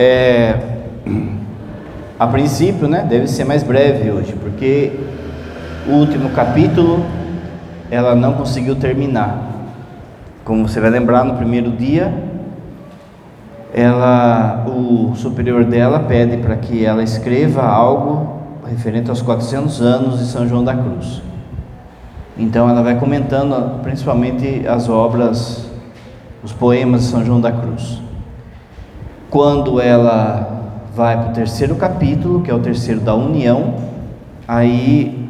É, a princípio, né, deve ser mais breve hoje, porque o último capítulo ela não conseguiu terminar. Como você vai lembrar, no primeiro dia, ela, o superior dela pede para que ela escreva algo referente aos 400 anos de São João da Cruz. Então ela vai comentando principalmente as obras, os poemas de São João da Cruz. Quando ela vai para o terceiro capítulo, que é o terceiro da união, aí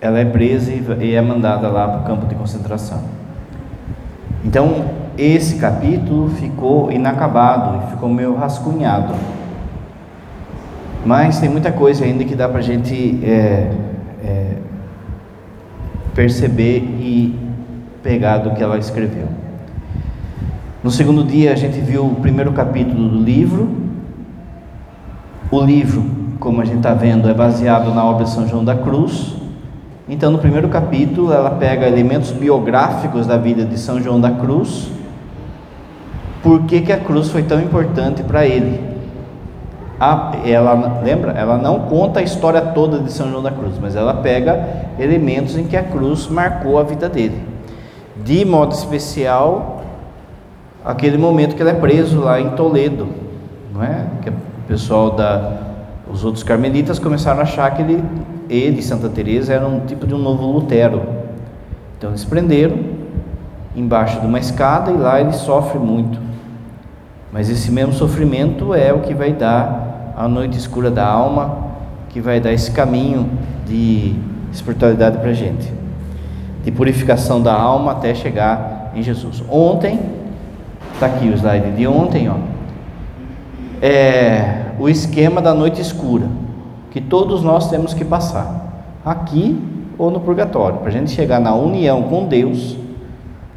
ela é presa e é mandada lá para o campo de concentração. Então, esse capítulo ficou inacabado, ficou meio rascunhado. Mas tem muita coisa ainda que dá para a gente é, é, perceber e pegar do que ela escreveu. No segundo dia a gente viu o primeiro capítulo do livro. O livro, como a gente está vendo, é baseado na obra de São João da Cruz. Então, no primeiro capítulo, ela pega elementos biográficos da vida de São João da Cruz. Por que, que a cruz foi tão importante para ele? ela lembra, ela não conta a história toda de São João da Cruz, mas ela pega elementos em que a cruz marcou a vida dele. De modo especial, aquele momento que ele é preso lá em Toledo, não é? Que o pessoal da os outros carmelitas começaram a achar que ele, ele Santa Teresa era um tipo de um novo Lutero. Então eles prenderam embaixo de uma escada e lá ele sofre muito. Mas esse mesmo sofrimento é o que vai dar a noite escura da alma, que vai dar esse caminho de espiritualidade para gente, de purificação da alma até chegar em Jesus. Ontem, está aqui o slide de ontem, ó, é o esquema da noite escura, que todos nós temos que passar, aqui ou no purgatório, para a gente chegar na união com Deus,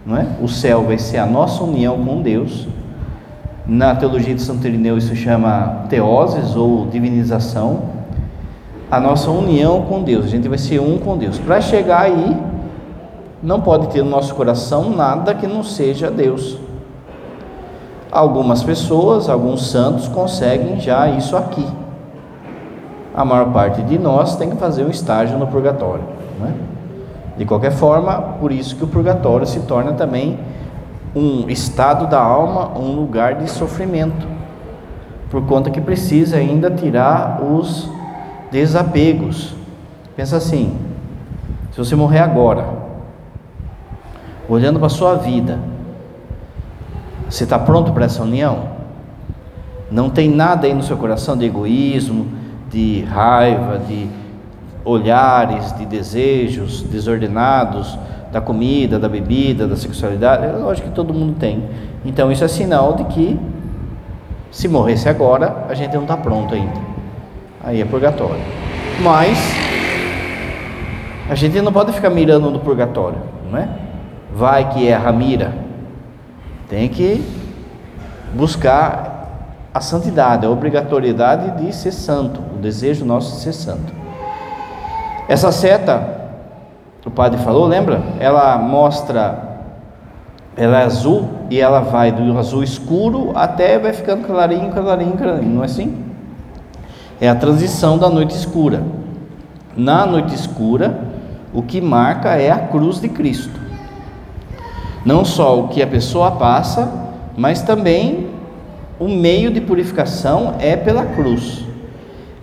não é? O céu vai ser a nossa união com Deus na teologia de Santo Irineu isso chama teoses ou divinização. A nossa união com Deus, a gente vai ser um com Deus. Para chegar aí, não pode ter no nosso coração nada que não seja Deus. Algumas pessoas, alguns santos conseguem já isso aqui. A maior parte de nós tem que fazer um estágio no purgatório. Né? De qualquer forma, por isso que o purgatório se torna também um estado da alma, um lugar de sofrimento, por conta que precisa ainda tirar os desapegos. Pensa assim: se você morrer agora, olhando para a sua vida, você está pronto para essa união? Não tem nada aí no seu coração de egoísmo, de raiva, de olhares, de desejos desordenados, da comida, da bebida, da sexualidade, lógico que todo mundo tem. Então isso é sinal de que se morresse agora, a gente não está pronto ainda. Aí é purgatório. Mas a gente não pode ficar mirando no purgatório, não é? Vai que é a mira. Tem que buscar a santidade, a obrigatoriedade de ser santo, o desejo nosso de ser santo. Essa seta o padre falou, lembra? Ela mostra, ela é azul e ela vai do azul escuro até vai ficando clarinho, clarinho, clarinho, não é assim? É a transição da noite escura. Na noite escura, o que marca é a cruz de Cristo. Não só o que a pessoa passa, mas também o meio de purificação é pela cruz.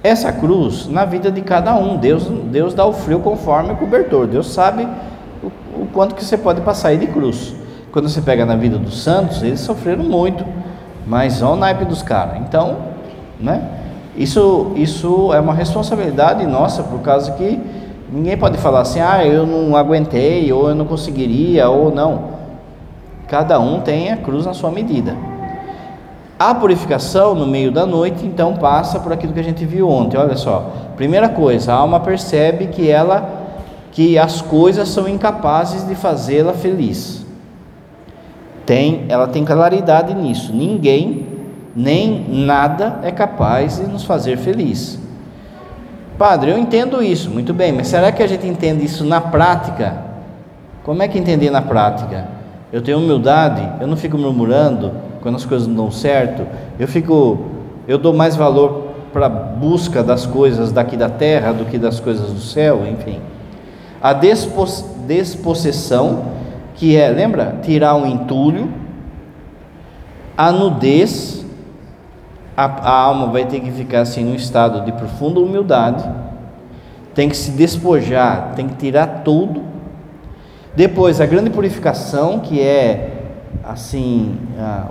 Essa cruz, na vida de cada um, Deus, Deus dá o frio conforme o cobertor. Deus sabe o, o quanto que você pode passar aí de cruz. Quando você pega na vida dos santos, eles sofreram muito, mas olha o naipe dos caras. Então, né? Isso, isso é uma responsabilidade nossa, por causa que ninguém pode falar assim, ah, eu não aguentei, ou eu não conseguiria, ou não. Cada um tem a cruz na sua medida. A purificação no meio da noite, então, passa por aquilo que a gente viu ontem. Olha só. Primeira coisa, a alma percebe que ela que as coisas são incapazes de fazê-la feliz. Tem, ela tem claridade nisso. Ninguém nem nada é capaz de nos fazer feliz. Padre, eu entendo isso, muito bem, mas será que a gente entende isso na prática? Como é que entender na prática? Eu tenho humildade, eu não fico murmurando, quando as coisas não dão certo, eu fico eu dou mais valor para a busca das coisas daqui da terra do que das coisas do céu, enfim. A despossessão, que é, lembra? Tirar o entulho, a nudez, a, a alma vai ter que ficar assim num estado de profunda humildade, tem que se despojar, tem que tirar tudo. Depois, a grande purificação, que é assim,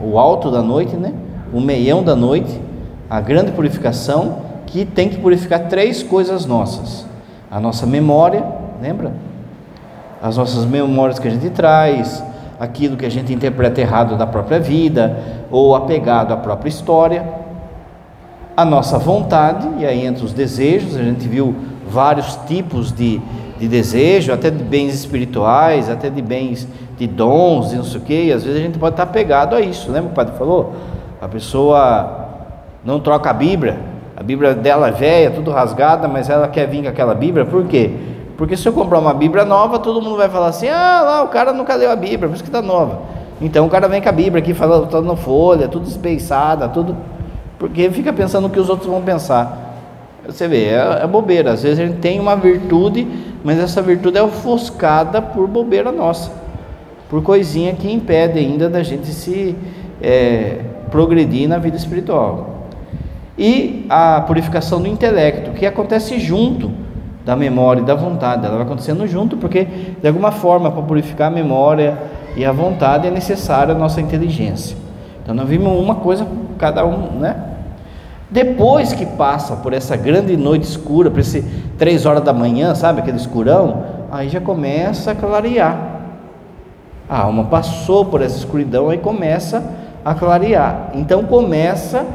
o alto da noite, né? O meião da noite, a grande purificação, que tem que purificar três coisas nossas: a nossa memória, lembra? As nossas memórias que a gente traz, aquilo que a gente interpreta errado da própria vida, ou apegado à própria história, a nossa vontade, e aí entre os desejos, a gente viu vários tipos de, de desejo, até de bens espirituais, até de bens de dons e não sei o que, às vezes a gente pode estar apegado a isso, lembra o padre falou? A pessoa não troca a Bíblia, a Bíblia dela é velha, tudo rasgada, mas ela quer vir com aquela Bíblia, por quê? Porque se eu comprar uma Bíblia nova, todo mundo vai falar assim: ah, lá, o cara nunca leu a Bíblia, por isso que está nova. Então o cara vem com a Bíblia aqui, falando, toda no folha, tudo esbeiçada, tudo. Porque fica pensando o que os outros vão pensar. Você vê, é, é, bobeira. Às vezes a gente tem uma virtude, mas essa virtude é ofuscada por bobeira nossa, por coisinha que impede ainda da gente se é, progredir na vida espiritual e a purificação do intelecto, que acontece junto da memória e da vontade, ela vai acontecendo junto, porque de alguma forma, para purificar a memória e a vontade, é necessária a nossa inteligência. Então, nós vimos uma coisa cada um, né? Depois que passa por essa grande noite escura, por esse três horas da manhã, sabe, aquele escurão, aí já começa a clarear. A alma passou por essa escuridão, aí começa a clarear. Então começa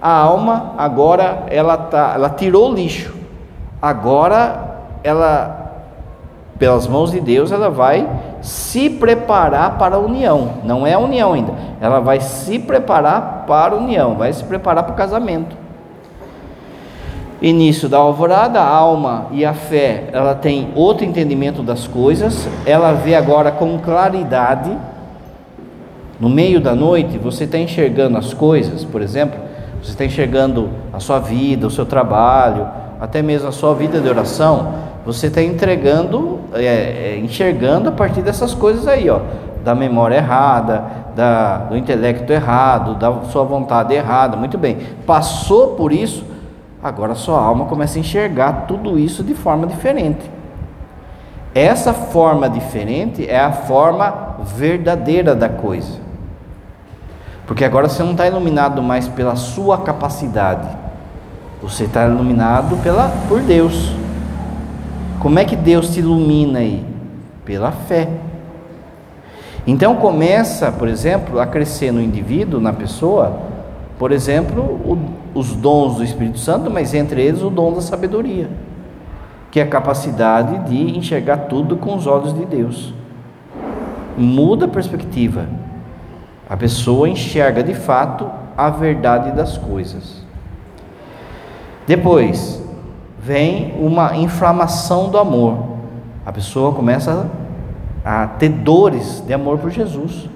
a alma agora ela tá, ela tirou o lixo. Agora ela pelas mãos de Deus ela vai se preparar para a união. Não é a união ainda. Ela vai se preparar para a união, vai se preparar para o casamento. Início da alvorada, a alma e a fé, ela tem outro entendimento das coisas, ela vê agora com claridade. No meio da noite, você está enxergando as coisas, por exemplo, você está enxergando a sua vida, o seu trabalho, até mesmo a sua vida de oração, você está entregando, é, é, enxergando a partir dessas coisas aí, ó, da memória errada, da, do intelecto errado, da sua vontade errada. Muito bem, passou por isso, agora sua alma começa a enxergar tudo isso de forma diferente. Essa forma diferente é a forma verdadeira da coisa. Porque agora você não está iluminado mais pela sua capacidade, você está iluminado pela, por Deus. Como é que Deus te ilumina aí? Pela fé. Então começa, por exemplo, a crescer no indivíduo, na pessoa, por exemplo, o, os dons do Espírito Santo, mas entre eles o dom da sabedoria, que é a capacidade de enxergar tudo com os olhos de Deus. Muda a perspectiva. A pessoa enxerga de fato a verdade das coisas. Depois vem uma inflamação do amor. A pessoa começa a ter dores de amor por Jesus,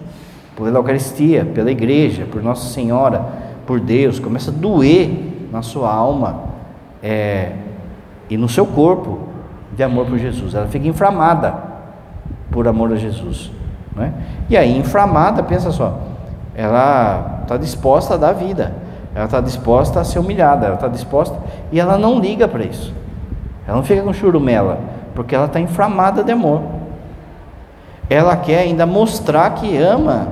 pela Eucaristia, pela igreja, por Nossa Senhora, por Deus. Começa a doer na sua alma é, e no seu corpo de amor por Jesus. Ela fica inflamada por amor a Jesus. Né? E aí, inflamada, pensa só, ela está disposta a dar vida, ela está disposta a ser humilhada, ela está disposta e ela não liga para isso. Ela não fica com churumela, porque ela está inflamada de amor. Ela quer ainda mostrar que ama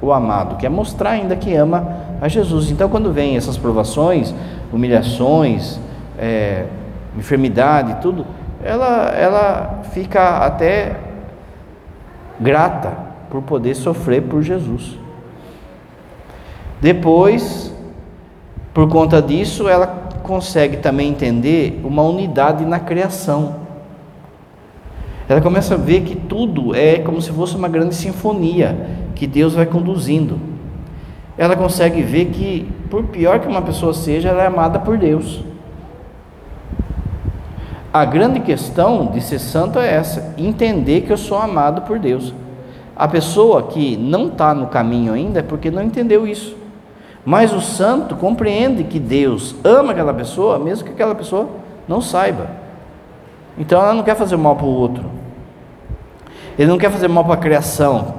o amado, quer mostrar ainda que ama a Jesus. Então, quando vem essas provações, humilhações, é, enfermidade, tudo, ela, ela fica até grata por poder sofrer por Jesus. Depois, por conta disso, ela consegue também entender uma unidade na criação. Ela começa a ver que tudo é como se fosse uma grande sinfonia que Deus vai conduzindo. Ela consegue ver que, por pior que uma pessoa seja, ela é amada por Deus. A grande questão de ser santo é essa: entender que eu sou amado por Deus. A pessoa que não está no caminho ainda é porque não entendeu isso. Mas o santo compreende que Deus ama aquela pessoa, mesmo que aquela pessoa não saiba. Então ela não quer fazer mal para o outro. Ele não quer fazer mal para a criação.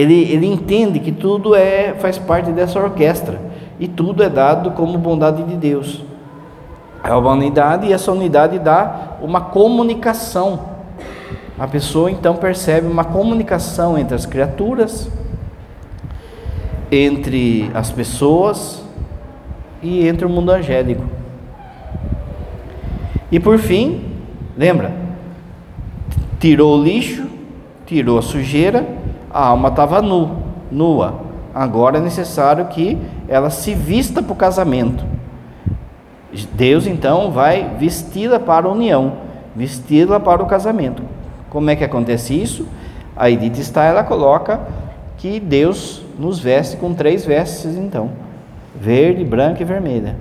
Ele, ele entende que tudo é faz parte dessa orquestra e tudo é dado como bondade de Deus. É uma unidade e essa unidade dá uma comunicação. A pessoa então percebe uma comunicação entre as criaturas entre as pessoas e entre o mundo angélico. E por fim, lembra? Tirou o lixo, tirou a sujeira, a alma estava nu, nua. Agora é necessário que ela se vista para o casamento. Deus então vai vesti-la para a união, vesti-la para o casamento. Como é que acontece isso? A Edith está, ela coloca que Deus nos veste com três vestes, então: verde, branca e vermelha.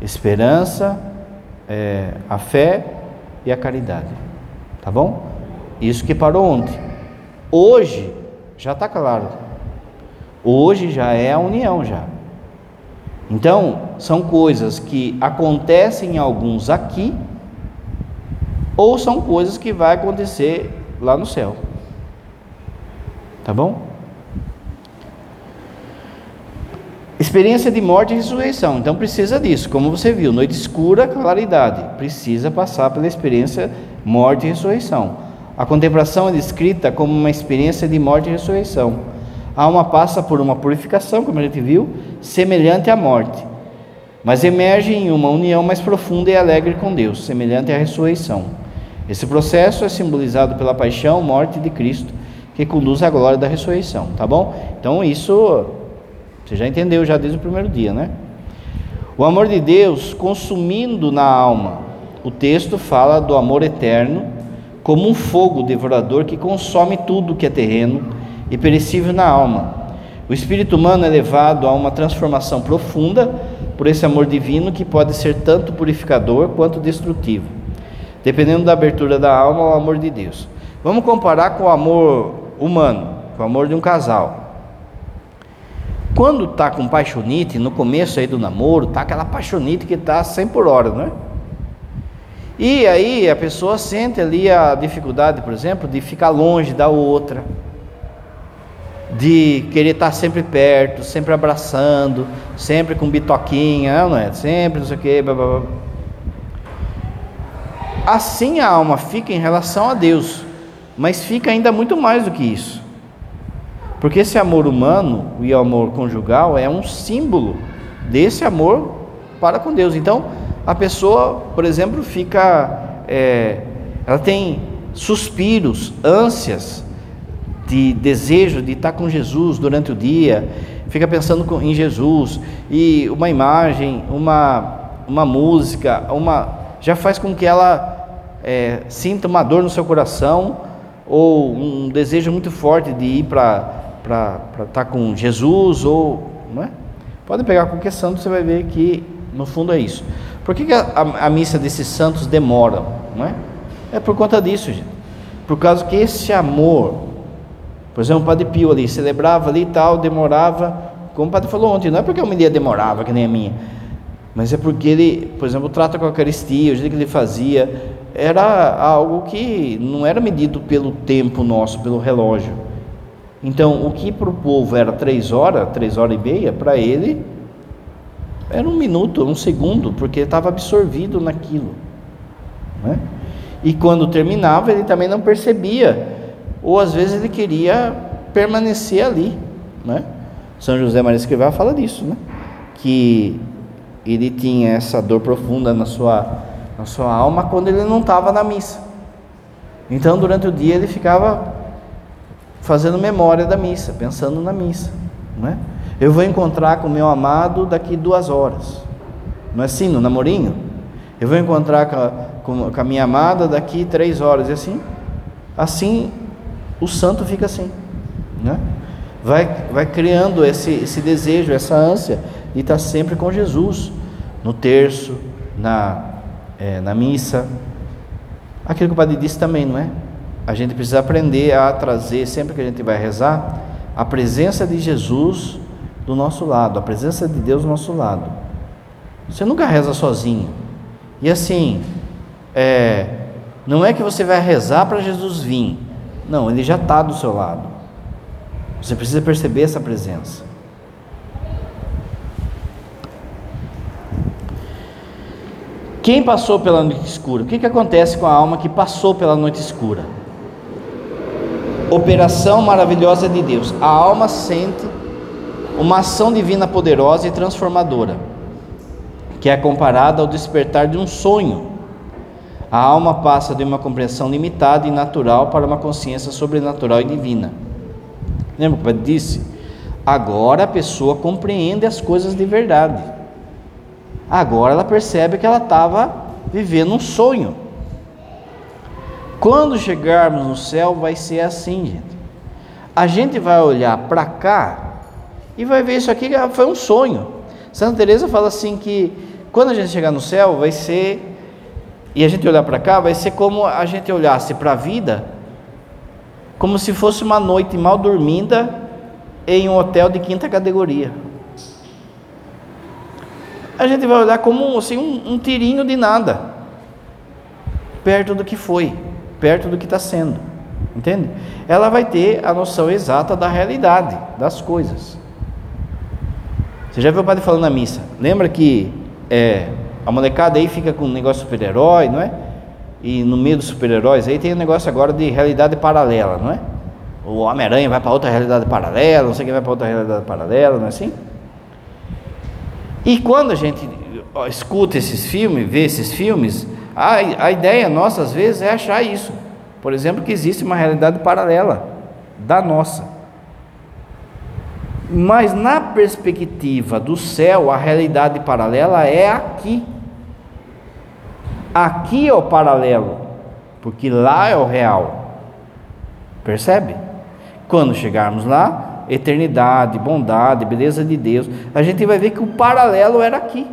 Esperança, é, a fé e a caridade. Tá bom? Isso que parou ontem. Hoje já está claro. Hoje já é a união já. Então, são coisas que acontecem em alguns aqui ou são coisas que vai acontecer lá no céu. Tá bom? Experiência de morte e ressurreição. Então precisa disso, como você viu, noite escura, claridade. Precisa passar pela experiência morte e ressurreição. A contemplação é descrita como uma experiência de morte e ressurreição. A alma passa por uma purificação, como a gente viu, semelhante à morte, mas emerge em uma união mais profunda e alegre com Deus, semelhante à ressurreição. Esse processo é simbolizado pela paixão, morte de Cristo, que conduz à glória da ressurreição, tá bom? Então isso você já entendeu já desde o primeiro dia, né? O amor de Deus consumindo na alma. O texto fala do amor eterno como um fogo devorador que consome tudo que é terreno e perecível na alma. O espírito humano é levado a uma transformação profunda por esse amor divino que pode ser tanto purificador quanto destrutivo, dependendo da abertura da alma ao amor de Deus. Vamos comparar com o amor humano, com o amor de um casal. Quando tá com paixonite, no começo aí do namoro, tá aquela paixonite que tá 100 por hora, não é? E aí a pessoa sente ali a dificuldade, por exemplo, de ficar longe da outra, de querer estar sempre perto, sempre abraçando, sempre com bitoquinha, não é? Sempre não sei o que, blá, blá, blá. Assim a alma fica em relação a Deus, mas fica ainda muito mais do que isso. Porque esse amor humano e o amor conjugal é um símbolo desse amor para com Deus. Então, a pessoa, por exemplo, fica. É, ela tem suspiros, ânsias de desejo de estar com Jesus durante o dia, fica pensando em Jesus e uma imagem, uma, uma música, uma já faz com que ela é, sinta uma dor no seu coração ou um desejo muito forte de ir para estar com Jesus ou. Não é? Pode pegar qualquer santo, você vai ver que no fundo é isso. Por que, que a, a, a, missa desses santos demora? Não é? é por conta disso, gente. Por causa que esse amor, por exemplo, o Padre Pio ali, celebrava ali e tal, demorava, como o Padre falou ontem, não é porque a homilia demorava, que nem a minha, mas é porque ele, por exemplo, trata com a Eucaristia, o jeito que ele fazia, era algo que não era medido pelo tempo nosso, pelo relógio então, o que para o povo era três horas, três horas e meia, para ele era um minuto, um segundo, porque estava absorvido naquilo. Né? E quando terminava, ele também não percebia, ou às vezes ele queria permanecer ali. Né? São José Maria Escrivá fala disso, né? que ele tinha essa dor profunda na sua, na sua alma quando ele não estava na missa. Então, durante o dia, ele ficava fazendo memória da missa, pensando na missa. Não é? Eu vou encontrar com meu amado daqui duas horas. Não é assim no namorinho? Eu vou encontrar com a, com, com a minha amada daqui três horas. E assim, assim o santo fica assim. Né? Vai, vai criando esse, esse desejo, essa ânsia de estar sempre com Jesus, no terço, na, é, na missa. Aquilo que o padre disse também, não é? a gente precisa aprender a trazer, sempre que a gente vai rezar, a presença de Jesus do nosso lado, a presença de Deus do nosso lado. Você nunca reza sozinho. E assim, é, não é que você vai rezar para Jesus vir. Não, ele já está do seu lado. Você precisa perceber essa presença. Quem passou pela noite escura? O que, que acontece com a alma que passou pela noite escura? Operação maravilhosa de Deus. A alma sente uma ação divina poderosa e transformadora, que é comparada ao despertar de um sonho. A alma passa de uma compreensão limitada e natural para uma consciência sobrenatural e divina. Lembra que o disse? Agora a pessoa compreende as coisas de verdade. Agora ela percebe que ela estava vivendo um sonho. Quando chegarmos no céu, vai ser assim, gente. A gente vai olhar para cá e vai ver isso aqui foi um sonho. Santa Teresa fala assim que quando a gente chegar no céu, vai ser e a gente olhar para cá, vai ser como a gente olhasse para a vida como se fosse uma noite mal dormida em um hotel de quinta categoria a gente vai olhar como assim, um, um tirinho de nada, perto do que foi, perto do que está sendo, entende? Ela vai ter a noção exata da realidade das coisas. Você já viu o padre falando na missa? Lembra que é, a molecada aí fica com um negócio super-herói, não é? E no meio dos super-heróis aí tem um negócio agora de realidade paralela, não é? O Homem-Aranha vai para outra realidade paralela, não sei quem vai para outra realidade paralela, não é assim? E quando a gente escuta esses filmes, vê esses filmes, a, a ideia nossa às vezes é achar isso. Por exemplo, que existe uma realidade paralela da nossa. Mas na perspectiva do céu, a realidade paralela é aqui. Aqui é o paralelo, porque lá é o real. Percebe? Quando chegarmos lá, eternidade, bondade, beleza de Deus, a gente vai ver que o paralelo era aqui.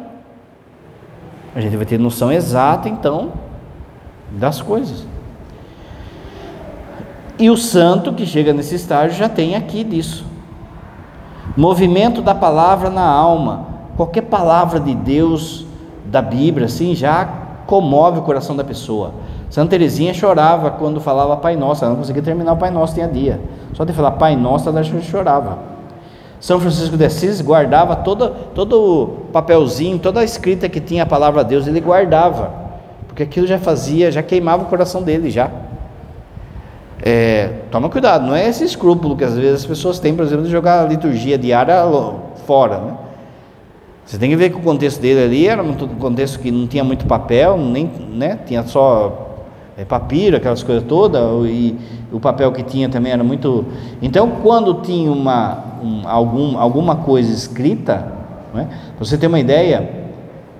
A gente vai ter noção exata, então, das coisas. E o santo que chega nesse estágio já tem aqui disso. Movimento da palavra na alma. Qualquer palavra de Deus, da Bíblia, assim, já comove o coração da pessoa. Santa Teresinha chorava quando falava Pai Nosso, ela não conseguia terminar o Pai Nosso, tinha dia. Só de falar Pai Nosso, ela chorava. São Francisco de Assis guardava todo, todo o papelzinho, toda a escrita que tinha a palavra de Deus, ele guardava, porque aquilo já fazia, já queimava o coração dele já. É, toma cuidado, não é esse escrúpulo que às vezes as pessoas têm, por exemplo, de jogar a liturgia diária fora, né? Você tem que ver que o contexto dele ali era um contexto que não tinha muito papel, nem, né? Tinha só é, papiro, aquelas coisas todas, e o papel que tinha também era muito. Então, quando tinha uma, um, algum, alguma coisa escrita, né, você ter uma ideia,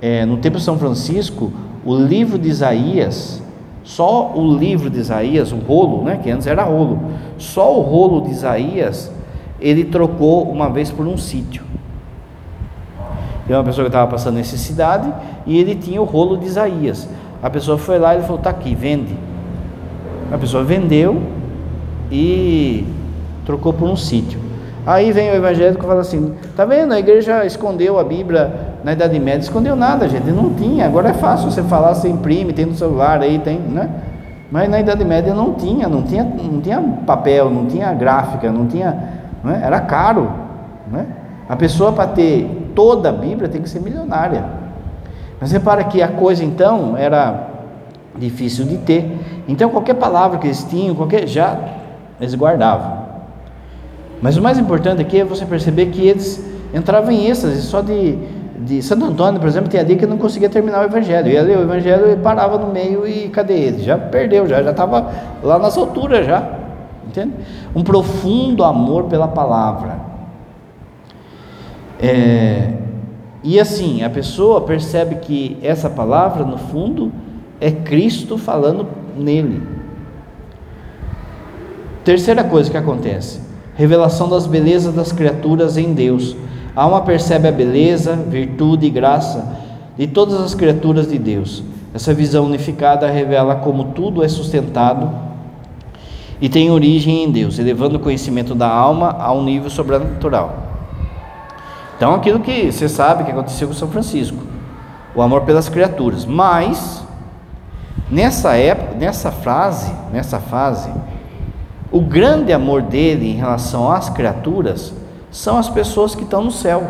é, no tempo de São Francisco, o livro de Isaías, só o livro de Isaías, o rolo, né, que antes era rolo, só o rolo de Isaías, ele trocou uma vez por um sítio. Tem uma pessoa que estava passando necessidade e ele tinha o rolo de Isaías. A pessoa foi lá e ele falou: está aqui, vende. A pessoa vendeu e trocou por um sítio. Aí vem o evangélico e fala assim: tá vendo? A igreja escondeu a Bíblia na Idade Média, escondeu nada, gente, não tinha. Agora é fácil você falar, você imprime, tem no celular aí, tem, né? Mas na Idade Média não tinha, não tinha, não tinha papel, não tinha gráfica, não tinha, né? era caro, né? A pessoa para ter toda a Bíblia tem que ser milionária. Mas repara que a coisa então era difícil de ter. Então qualquer palavra que eles tinham, qualquer já eles guardavam. Mas o mais importante aqui é você perceber que eles entravam em êxtase só de, de Santo Antônio, por exemplo, tem a dia que não conseguia terminar o evangelho. Ia ler o evangelho e parava no meio e cadê ele? Já perdeu, já já estava lá nas alturas já. Entende? Um profundo amor pela palavra. É, e assim, a pessoa percebe que essa palavra, no fundo, é Cristo falando nele. Terceira coisa que acontece: revelação das belezas das criaturas em Deus. A alma percebe a beleza, virtude e graça de todas as criaturas de Deus. Essa visão unificada revela como tudo é sustentado e tem origem em Deus, elevando o conhecimento da alma a um nível sobrenatural. Então, aquilo que você sabe que aconteceu com São Francisco, o amor pelas criaturas. Mas nessa época, nessa frase, nessa fase, o grande amor dele em relação às criaturas são as pessoas que estão no céu.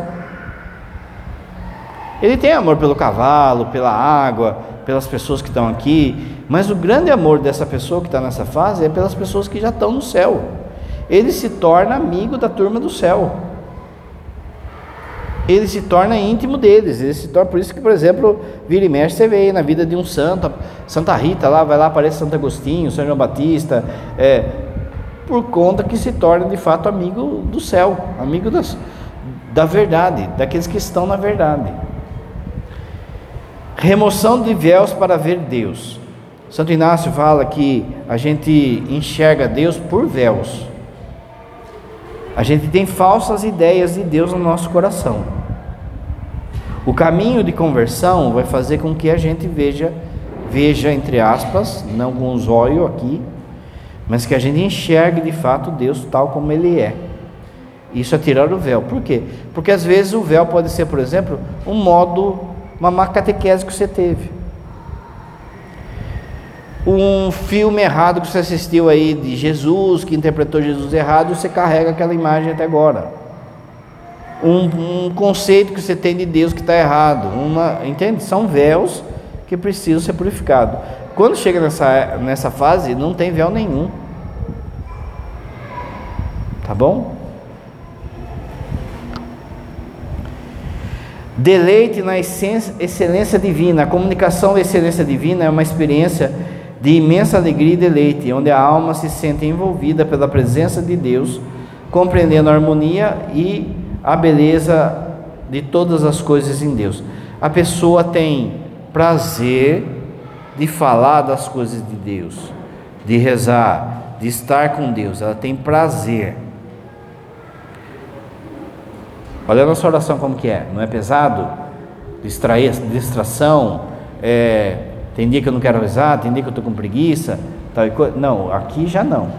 Ele tem amor pelo cavalo, pela água, pelas pessoas que estão aqui, mas o grande amor dessa pessoa que está nessa fase é pelas pessoas que já estão no céu. Ele se torna amigo da turma do céu. Ele se torna íntimo deles. Ele se torna por isso que, por exemplo, vira e mexe você vê aí na vida de um santo, Santa Rita lá, vai lá aparece Santo Agostinho, São João Batista, é, por conta que se torna de fato amigo do céu, amigo das, da verdade, daqueles que estão na verdade. Remoção de véus para ver Deus. Santo Inácio fala que a gente enxerga Deus por véus. A gente tem falsas ideias de Deus no nosso coração. O caminho de conversão vai fazer com que a gente veja, veja entre aspas, não com os olhos aqui, mas que a gente enxergue de fato Deus tal como Ele é. Isso é tirar o véu. Por quê? Porque às vezes o véu pode ser, por exemplo, um modo, uma má catequese que você teve. Um filme errado que você assistiu aí de Jesus, que interpretou Jesus errado, e você carrega aquela imagem até agora. Um, um conceito que você tem de Deus que está errado. Uma, entende? São véus que precisam ser purificados. Quando chega nessa, nessa fase, não tem véu nenhum. Tá bom? Deleite na essência, excelência divina. A comunicação da excelência divina é uma experiência de imensa alegria e deleite, onde a alma se sente envolvida pela presença de Deus, compreendendo a harmonia e a beleza de todas as coisas em Deus. A pessoa tem prazer de falar das coisas de Deus, de rezar, de estar com Deus. Ela tem prazer. Olha a nossa oração como que é. Não é pesado? Distrair, distração. É, tem dia que eu não quero rezar, tem dia que eu estou com preguiça. Tal coisa. Não, aqui já não.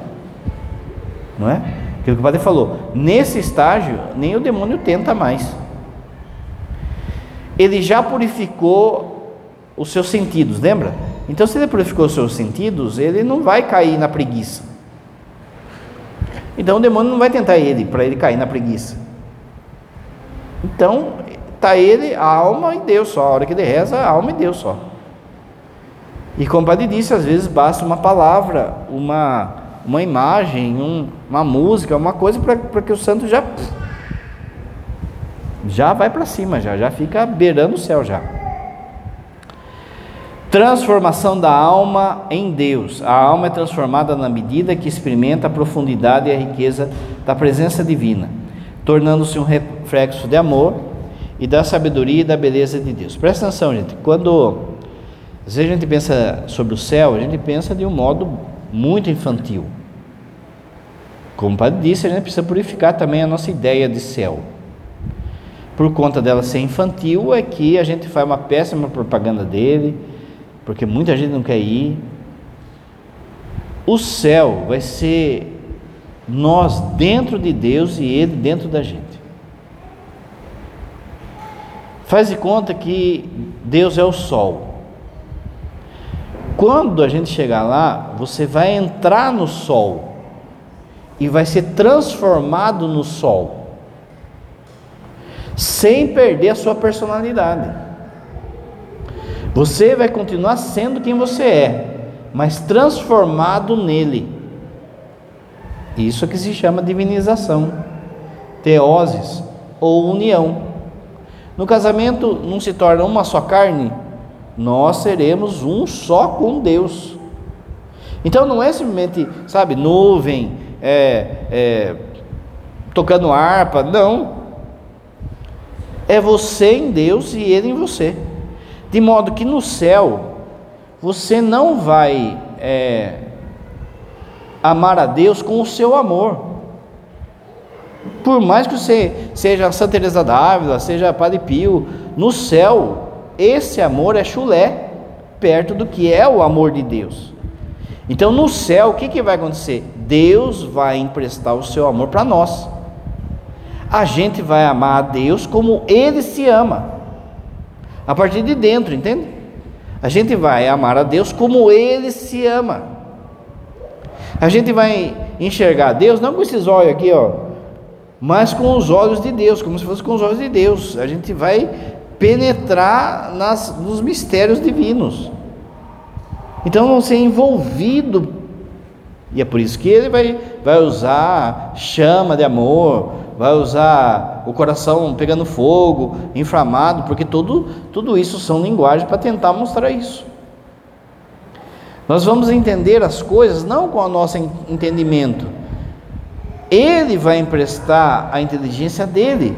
Não é? Aquilo que o padre falou. Nesse estágio, nem o demônio tenta mais. Ele já purificou os seus sentidos, lembra? Então, se ele purificou os seus sentidos, ele não vai cair na preguiça. Então, o demônio não vai tentar ele para ele cair na preguiça. Então, tá ele, a alma e Deus só. A hora que ele reza, a alma e Deus só. E como o padre disse, às vezes basta uma palavra, uma, uma imagem, um, uma música, uma coisa para que o santo já já vai para cima, já, já fica beirando o céu já. Transformação da alma em Deus. A alma é transformada na medida que experimenta a profundidade e a riqueza da presença divina, tornando-se um reflexo de amor e da sabedoria e da beleza de Deus. Presta atenção, gente. Quando às vezes a gente pensa sobre o céu, a gente pensa de um modo muito infantil. Como o padre disse, a gente precisa purificar também a nossa ideia de céu. Por conta dela ser infantil, é que a gente faz uma péssima propaganda dele porque muita gente não quer ir. O céu vai ser nós dentro de Deus e Ele dentro da gente. Faz de conta que Deus é o sol. Quando a gente chegar lá, você vai entrar no sol e vai ser transformado no sol, sem perder a sua personalidade. Você vai continuar sendo quem você é, mas transformado nele. Isso que se chama divinização, teoses ou união. No casamento não se torna uma só carne, nós seremos um só com Deus. Então não é simplesmente, sabe, nuvem, é, é, tocando harpa, não. É você em Deus e Ele em você. De modo que no céu você não vai é, amar a Deus com o seu amor. Por mais que você seja Santa Teresa d'Ávila, seja Padre Pio, no céu esse amor é chulé perto do que é o amor de Deus. Então no céu o que, que vai acontecer? Deus vai emprestar o seu amor para nós. A gente vai amar a Deus como Ele se ama, a partir de dentro, entende? A gente vai amar a Deus como Ele se ama. A gente vai enxergar Deus não com esses olhos aqui, ó, mas com os olhos de Deus, como se fosse com os olhos de Deus. A gente vai penetrar nas, nos mistérios divinos. Então vão ser envolvido e é por isso que ele vai, vai usar chama de amor, vai usar o coração pegando fogo, inflamado, porque tudo, tudo isso são linguagens para tentar mostrar isso. Nós vamos entender as coisas não com o nosso entendimento. Ele vai emprestar a inteligência dele.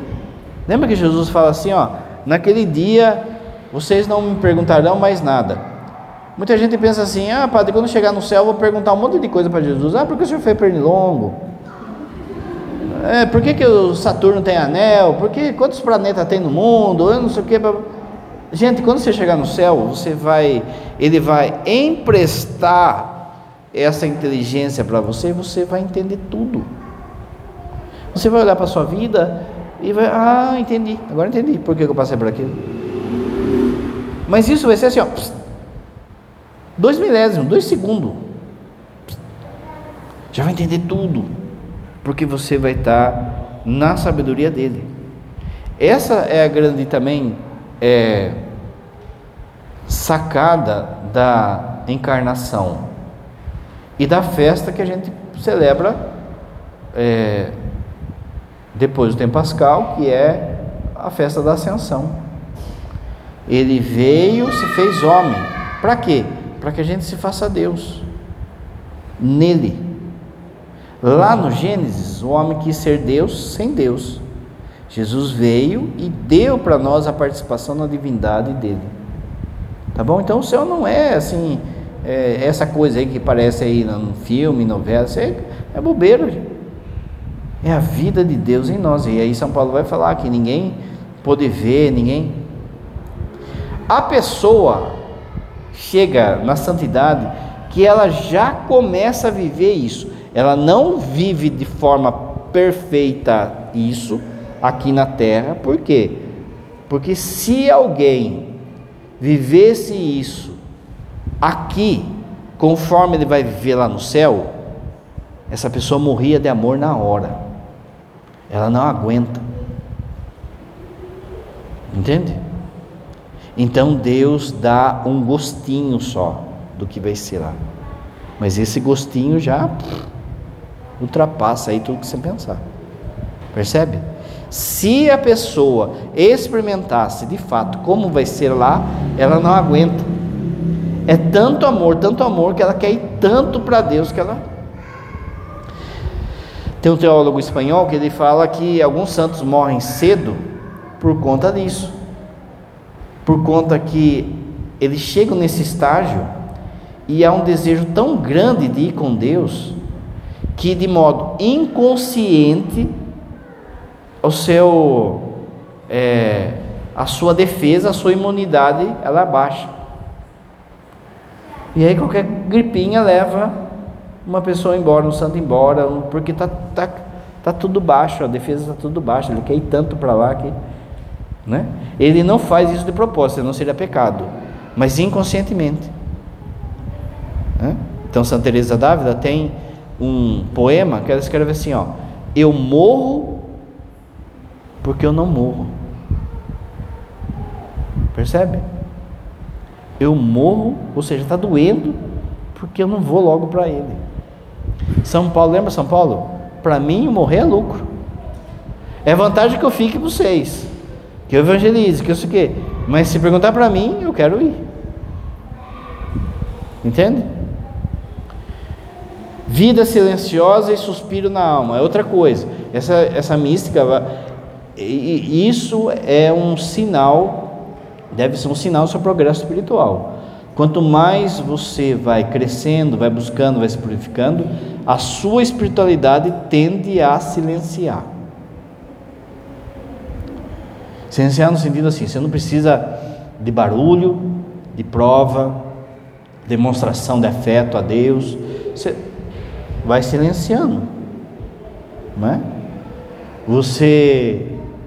Lembra que Jesus fala assim, ó, naquele dia vocês não me perguntarão mais nada. Muita gente pensa assim: ah, padre, quando chegar no céu, eu vou perguntar um monte de coisa para Jesus. Ah, porque o senhor fez pernilongo? É, por que, que o Saturno tem anel? Por que, quantos planetas tem no mundo? Eu não sei o que. Gente, quando você chegar no céu, você vai, ele vai emprestar essa inteligência para você e você vai entender tudo. Você vai olhar para a sua vida e vai, ah, entendi, agora entendi por que eu passei por aquilo. Mas isso vai ser assim, ó, Dois milésimos, dois segundos. Já vai entender tudo. Porque você vai estar na sabedoria dele. Essa é a grande também é, sacada da encarnação e da festa que a gente celebra é, depois do tempo pascal, que é a festa da ascensão. Ele veio, se fez homem. Para quê? Para que a gente se faça Deus nele. Lá no Gênesis, o homem quis ser Deus sem Deus. Jesus veio e deu para nós a participação na divindade dele. Tá bom? Então o céu não é assim, é, essa coisa aí que parece aí no filme, novela, é, é bobeira. É a vida de Deus em nós. E aí São Paulo vai falar que ninguém pode ver, ninguém. A pessoa chega na santidade que ela já começa a viver isso. Ela não vive de forma perfeita isso aqui na terra. Por quê? Porque se alguém vivesse isso aqui, conforme ele vai viver lá no céu, essa pessoa morria de amor na hora. Ela não aguenta. Entende? Então Deus dá um gostinho só do que vai ser lá. Mas esse gostinho já ultrapassa aí tudo que você pensar. Percebe? Se a pessoa experimentasse de fato como vai ser lá, ela não aguenta. É tanto amor, tanto amor que ela quer ir tanto para Deus que ela. Tem um teólogo espanhol que ele fala que alguns santos morrem cedo por conta disso por conta que eles chegam nesse estágio e há um desejo tão grande de ir com Deus que de modo inconsciente o seu é, a sua defesa, a sua imunidade ela baixa. E aí qualquer gripinha leva uma pessoa embora, um santo embora, porque tá, tá, tá tudo baixo, a defesa está tudo baixo, ele quer ir tanto para lá que né? Ele não faz isso de propósito, não seria pecado, mas inconscientemente. Né? Então, Santa Teresa d'Ávila tem um poema que ela escreve assim: ó, Eu morro porque eu não morro. Percebe? Eu morro, ou seja, está doendo porque eu não vou logo para Ele. São Paulo, lembra São Paulo? Para mim, morrer é lucro. É vantagem que eu fique para vocês que eu evangelize, que eu sei o quê. Mas se perguntar para mim, eu quero ir. Entende? Vida silenciosa e suspiro na alma é outra coisa. Essa, essa mística, isso é um sinal, deve ser um sinal do seu progresso espiritual. Quanto mais você vai crescendo, vai buscando, vai se purificando, a sua espiritualidade tende a silenciar. Silenciar no sentido assim, você não precisa de barulho, de prova, demonstração de afeto a Deus. Você vai silenciando, não é? Você,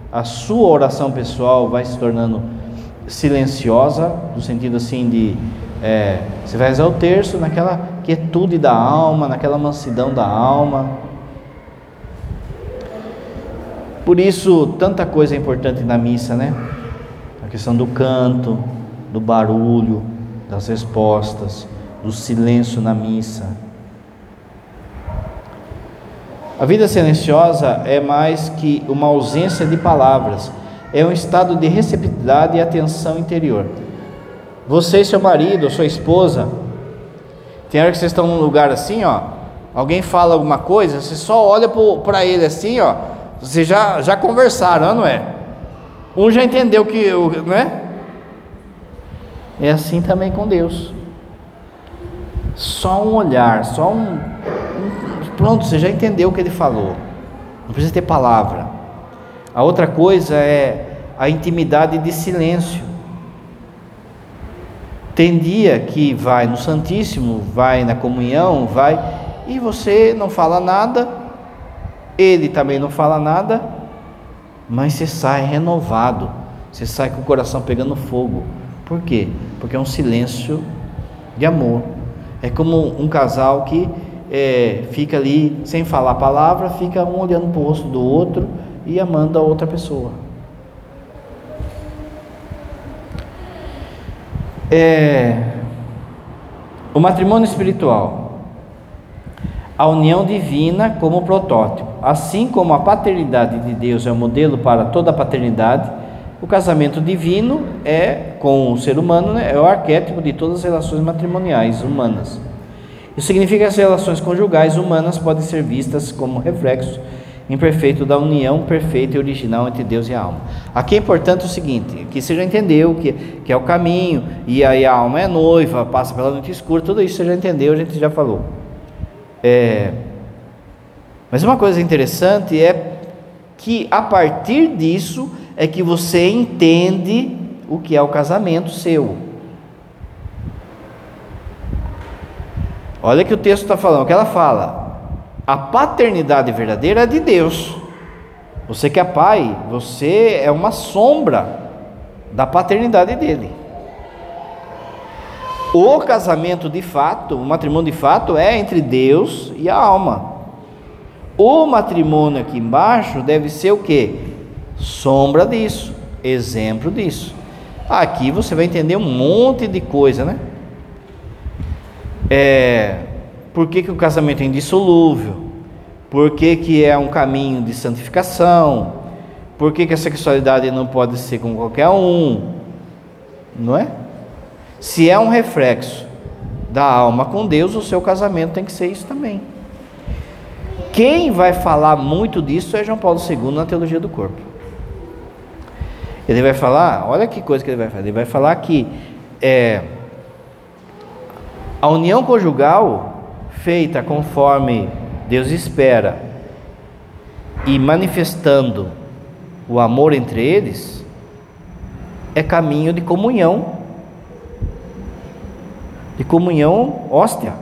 a sua oração pessoal vai se tornando silenciosa, no sentido assim de é, você vai rezar o terço naquela quietude da alma, naquela mansidão da alma. Por isso, tanta coisa é importante na missa, né? A questão do canto, do barulho, das respostas, do silêncio na missa. A vida silenciosa é mais que uma ausência de palavras, é um estado de receptividade e atenção interior. Você e seu marido, sua esposa, tem hora que vocês estão num lugar assim, ó, alguém fala alguma coisa, você só olha para ele assim, ó, vocês já, já conversaram, não é? Um já entendeu que, não é? É assim também com Deus. Só um olhar, só um, um pronto, você já entendeu o que ele falou. Não precisa ter palavra. A outra coisa é a intimidade de silêncio. Tem dia que vai no Santíssimo, vai na comunhão, vai e você não fala nada, ele também não fala nada, mas você sai renovado, você sai com o coração pegando fogo. Por quê? Porque é um silêncio de amor. É como um casal que é, fica ali sem falar a palavra, fica um olhando para o rosto do outro e amando a outra pessoa. É, o matrimônio espiritual, a união divina como protótipo, assim como a paternidade de Deus é o modelo para toda a paternidade, o casamento divino é com o ser humano, né, é o arquétipo de todas as relações matrimoniais humanas. Isso significa que as relações conjugais humanas podem ser vistas como reflexo imperfeito da união perfeita e original entre Deus e a alma. Aqui é importante o seguinte, que você já entendeu que, que é o caminho, e aí a alma é noiva, passa pela noite escura, tudo isso você já entendeu, a gente já falou. É, mas uma coisa interessante é que a partir disso é que você entende o que é o casamento seu. Olha que o texto está falando, o que ela fala. A paternidade verdadeira é de Deus. Você que é pai, você é uma sombra da paternidade dele. O casamento de fato, o matrimônio de fato é entre Deus e a alma. O matrimônio aqui embaixo deve ser o que? Sombra disso, exemplo disso. Aqui você vai entender um monte de coisa, né? É, por que, que o casamento é indissolúvel? Por que, que é um caminho de santificação? Por que, que a sexualidade não pode ser com qualquer um? Não é? Se é um reflexo da alma com Deus, o seu casamento tem que ser isso também. Quem vai falar muito disso é João Paulo II na teologia do corpo. Ele vai falar, olha que coisa que ele vai falar. Ele vai falar que é, a união conjugal feita conforme Deus espera e manifestando o amor entre eles, é caminho de comunhão, de comunhão hóstia,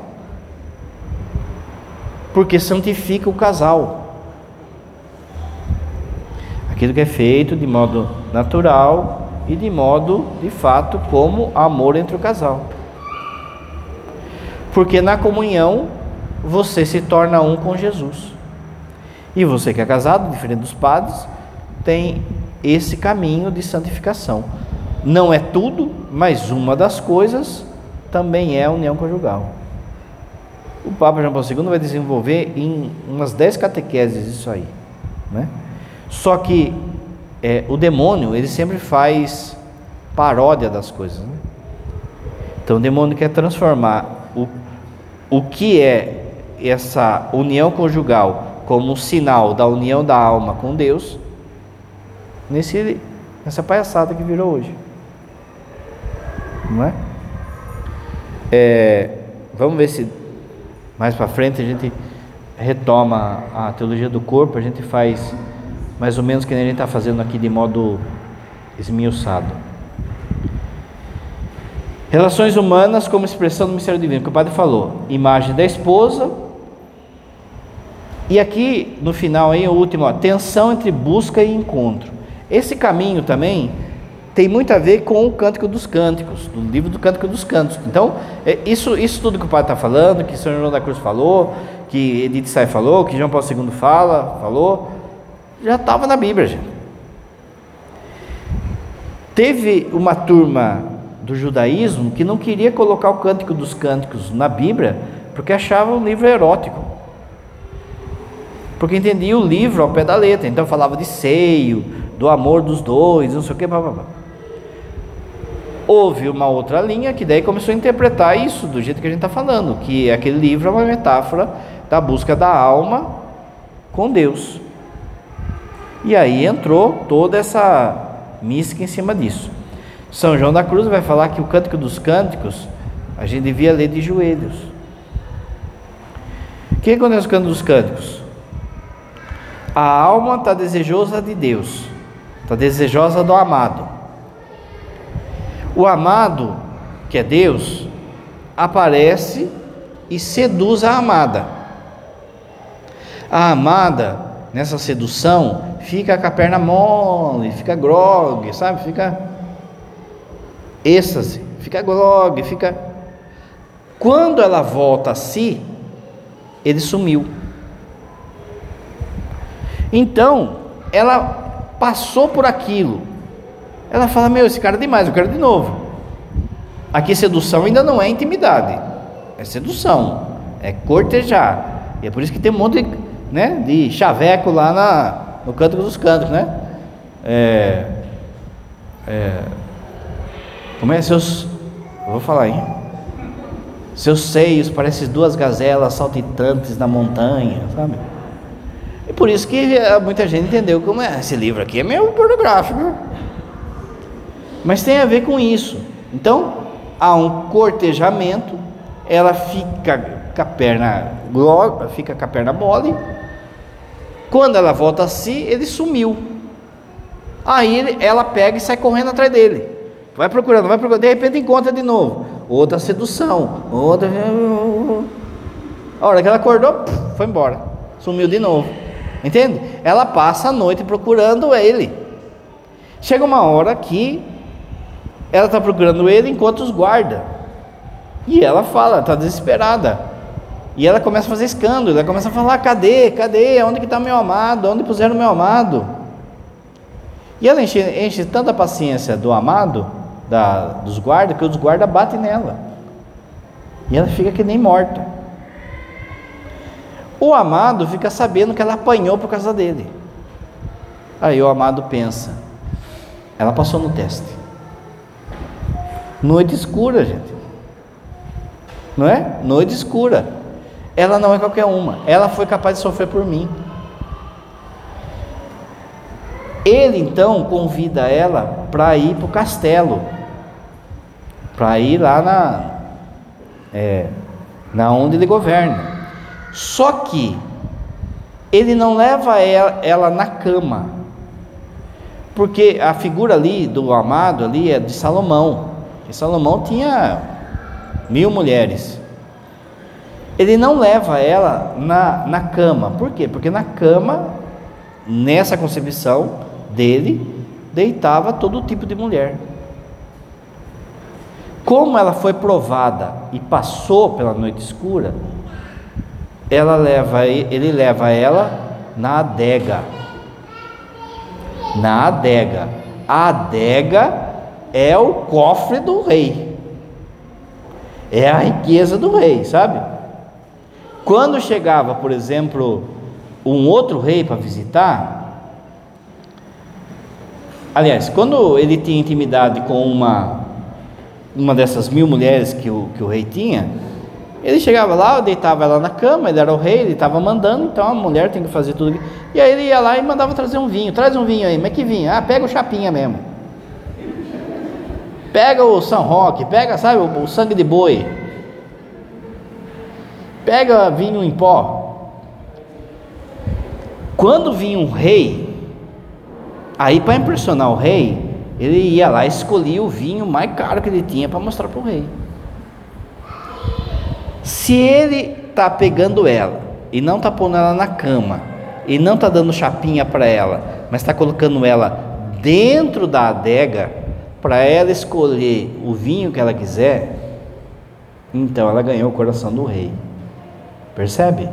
porque santifica o casal. Aquilo que é feito de modo natural e de modo, de fato, como amor entre o casal. Porque na comunhão você se torna um com Jesus. E você que é casado, diferente dos padres, tem esse caminho de santificação. Não é tudo, mas uma das coisas também é a união conjugal. O Papa João Paulo II vai desenvolver em umas dez catequeses isso aí. Né? Só que é, o demônio, ele sempre faz paródia das coisas. Né? Então o demônio quer transformar o, o que é essa união conjugal como um sinal da união da alma com Deus nesse, nessa palhaçada que virou hoje. Não é? é vamos ver se mais para frente a gente retoma a teologia do corpo, a gente faz mais ou menos que nem a gente está fazendo aqui de modo esmiuçado. Relações humanas como expressão do mistério divino, que o padre falou. Imagem da esposa, E aqui no final aí o último, ó, tensão entre busca e encontro. Esse caminho também tem muito a ver com o Cântico dos Cânticos, do livro do Cântico dos Cânticos. Então, é, isso, isso tudo que o Pai está falando, que São João da Cruz falou, que Edith Sai falou, que João Paulo II fala, falou, já estava na Bíblia, gente. Teve uma turma do judaísmo que não queria colocar o Cântico dos Cânticos na Bíblia, porque achava o livro erótico. Porque entendia o livro ao pé da letra, então falava de seio, do amor dos dois, não sei o que, blá, blá, blá. Houve uma outra linha que daí começou a interpretar isso do jeito que a gente está falando, que aquele livro é uma metáfora da busca da alma com Deus. E aí entrou toda essa mística em cima disso. São João da Cruz vai falar que o Cântico dos Cânticos a gente devia ler de joelhos. O que acontece com o Cântico dos Cânticos? A alma está desejosa de Deus, está desejosa do amado. O amado, que é Deus, aparece e seduz a amada. A amada, nessa sedução, fica com a perna mole, fica grogue, sabe? Fica êxtase, fica grogue, fica. Quando ela volta a si, ele sumiu. Então, ela passou por aquilo. Ela fala: Meu, esse cara é demais, eu quero de novo. Aqui, sedução ainda não é intimidade, é sedução, é cortejar. E é por isso que tem um monte de, né, de chaveco lá na, no canto dos cantos, né? É, é, como é seus. Eu vou falar, hein? Seus seios parecem duas gazelas saltitantes na montanha, sabe? E por isso que eh, muita gente entendeu como é. Esse livro aqui é meio pornográfico. Mas tem a ver com isso. Então, há um cortejamento, ela fica com a perna, fica com a perna mole. Quando ela volta a si, ele sumiu. Aí ela pega e sai correndo atrás dele. Vai procurando, vai procurando, de repente encontra de novo. Outra sedução, outra. A hora que ela acordou, foi embora. Sumiu de novo. Entende? Ela passa a noite procurando ele. Chega uma hora que ela está procurando ele enquanto os guarda. E ela fala, está desesperada. E ela começa a fazer escândalo, ela começa a falar: cadê? Cadê? Onde que está meu amado? Onde puseram meu amado? E ela enche, enche tanta paciência do amado, da, dos guardas, que os guardas batem nela. E ela fica que nem morta. O amado fica sabendo que ela apanhou por causa dele. Aí o amado pensa: ela passou no teste. Noite escura, gente. Não é? Noite escura. Ela não é qualquer uma. Ela foi capaz de sofrer por mim. Ele então convida ela para ir para o castelo, para ir lá na, é, na onde ele governa. Só que ele não leva ela, ela na cama, porque a figura ali do amado ali é de Salomão. E Salomão tinha mil mulheres. Ele não leva ela na, na cama. Por quê? Porque na cama, nessa concepção dele, deitava todo tipo de mulher. Como ela foi provada e passou pela noite escura, ela leva, ele leva ela na adega. Na adega. A adega é o cofre do rei. É a riqueza do rei, sabe? Quando chegava, por exemplo, um outro rei para visitar, aliás, quando ele tinha intimidade com uma uma dessas mil mulheres que o, que o rei tinha, ele chegava lá, deitava ela na cama, ele era o rei, ele estava mandando, então a mulher tem que fazer tudo. E aí ele ia lá e mandava trazer um vinho. Traz um vinho aí, mas que vinho? Ah, pega o chapinha mesmo. Pega o São Roque, pega, sabe, o, sangue de boi. Pega vinho em pó. Quando vinha um rei, aí para impressionar o rei, ele ia lá e escolhia o vinho mais caro que ele tinha para mostrar para o rei. Se ele está pegando ela e não está pondo ela na cama, e não está dando chapinha para ela, mas está colocando ela dentro da adega para ela escolher o vinho que ela quiser, então ela ganhou o coração do rei. Percebe?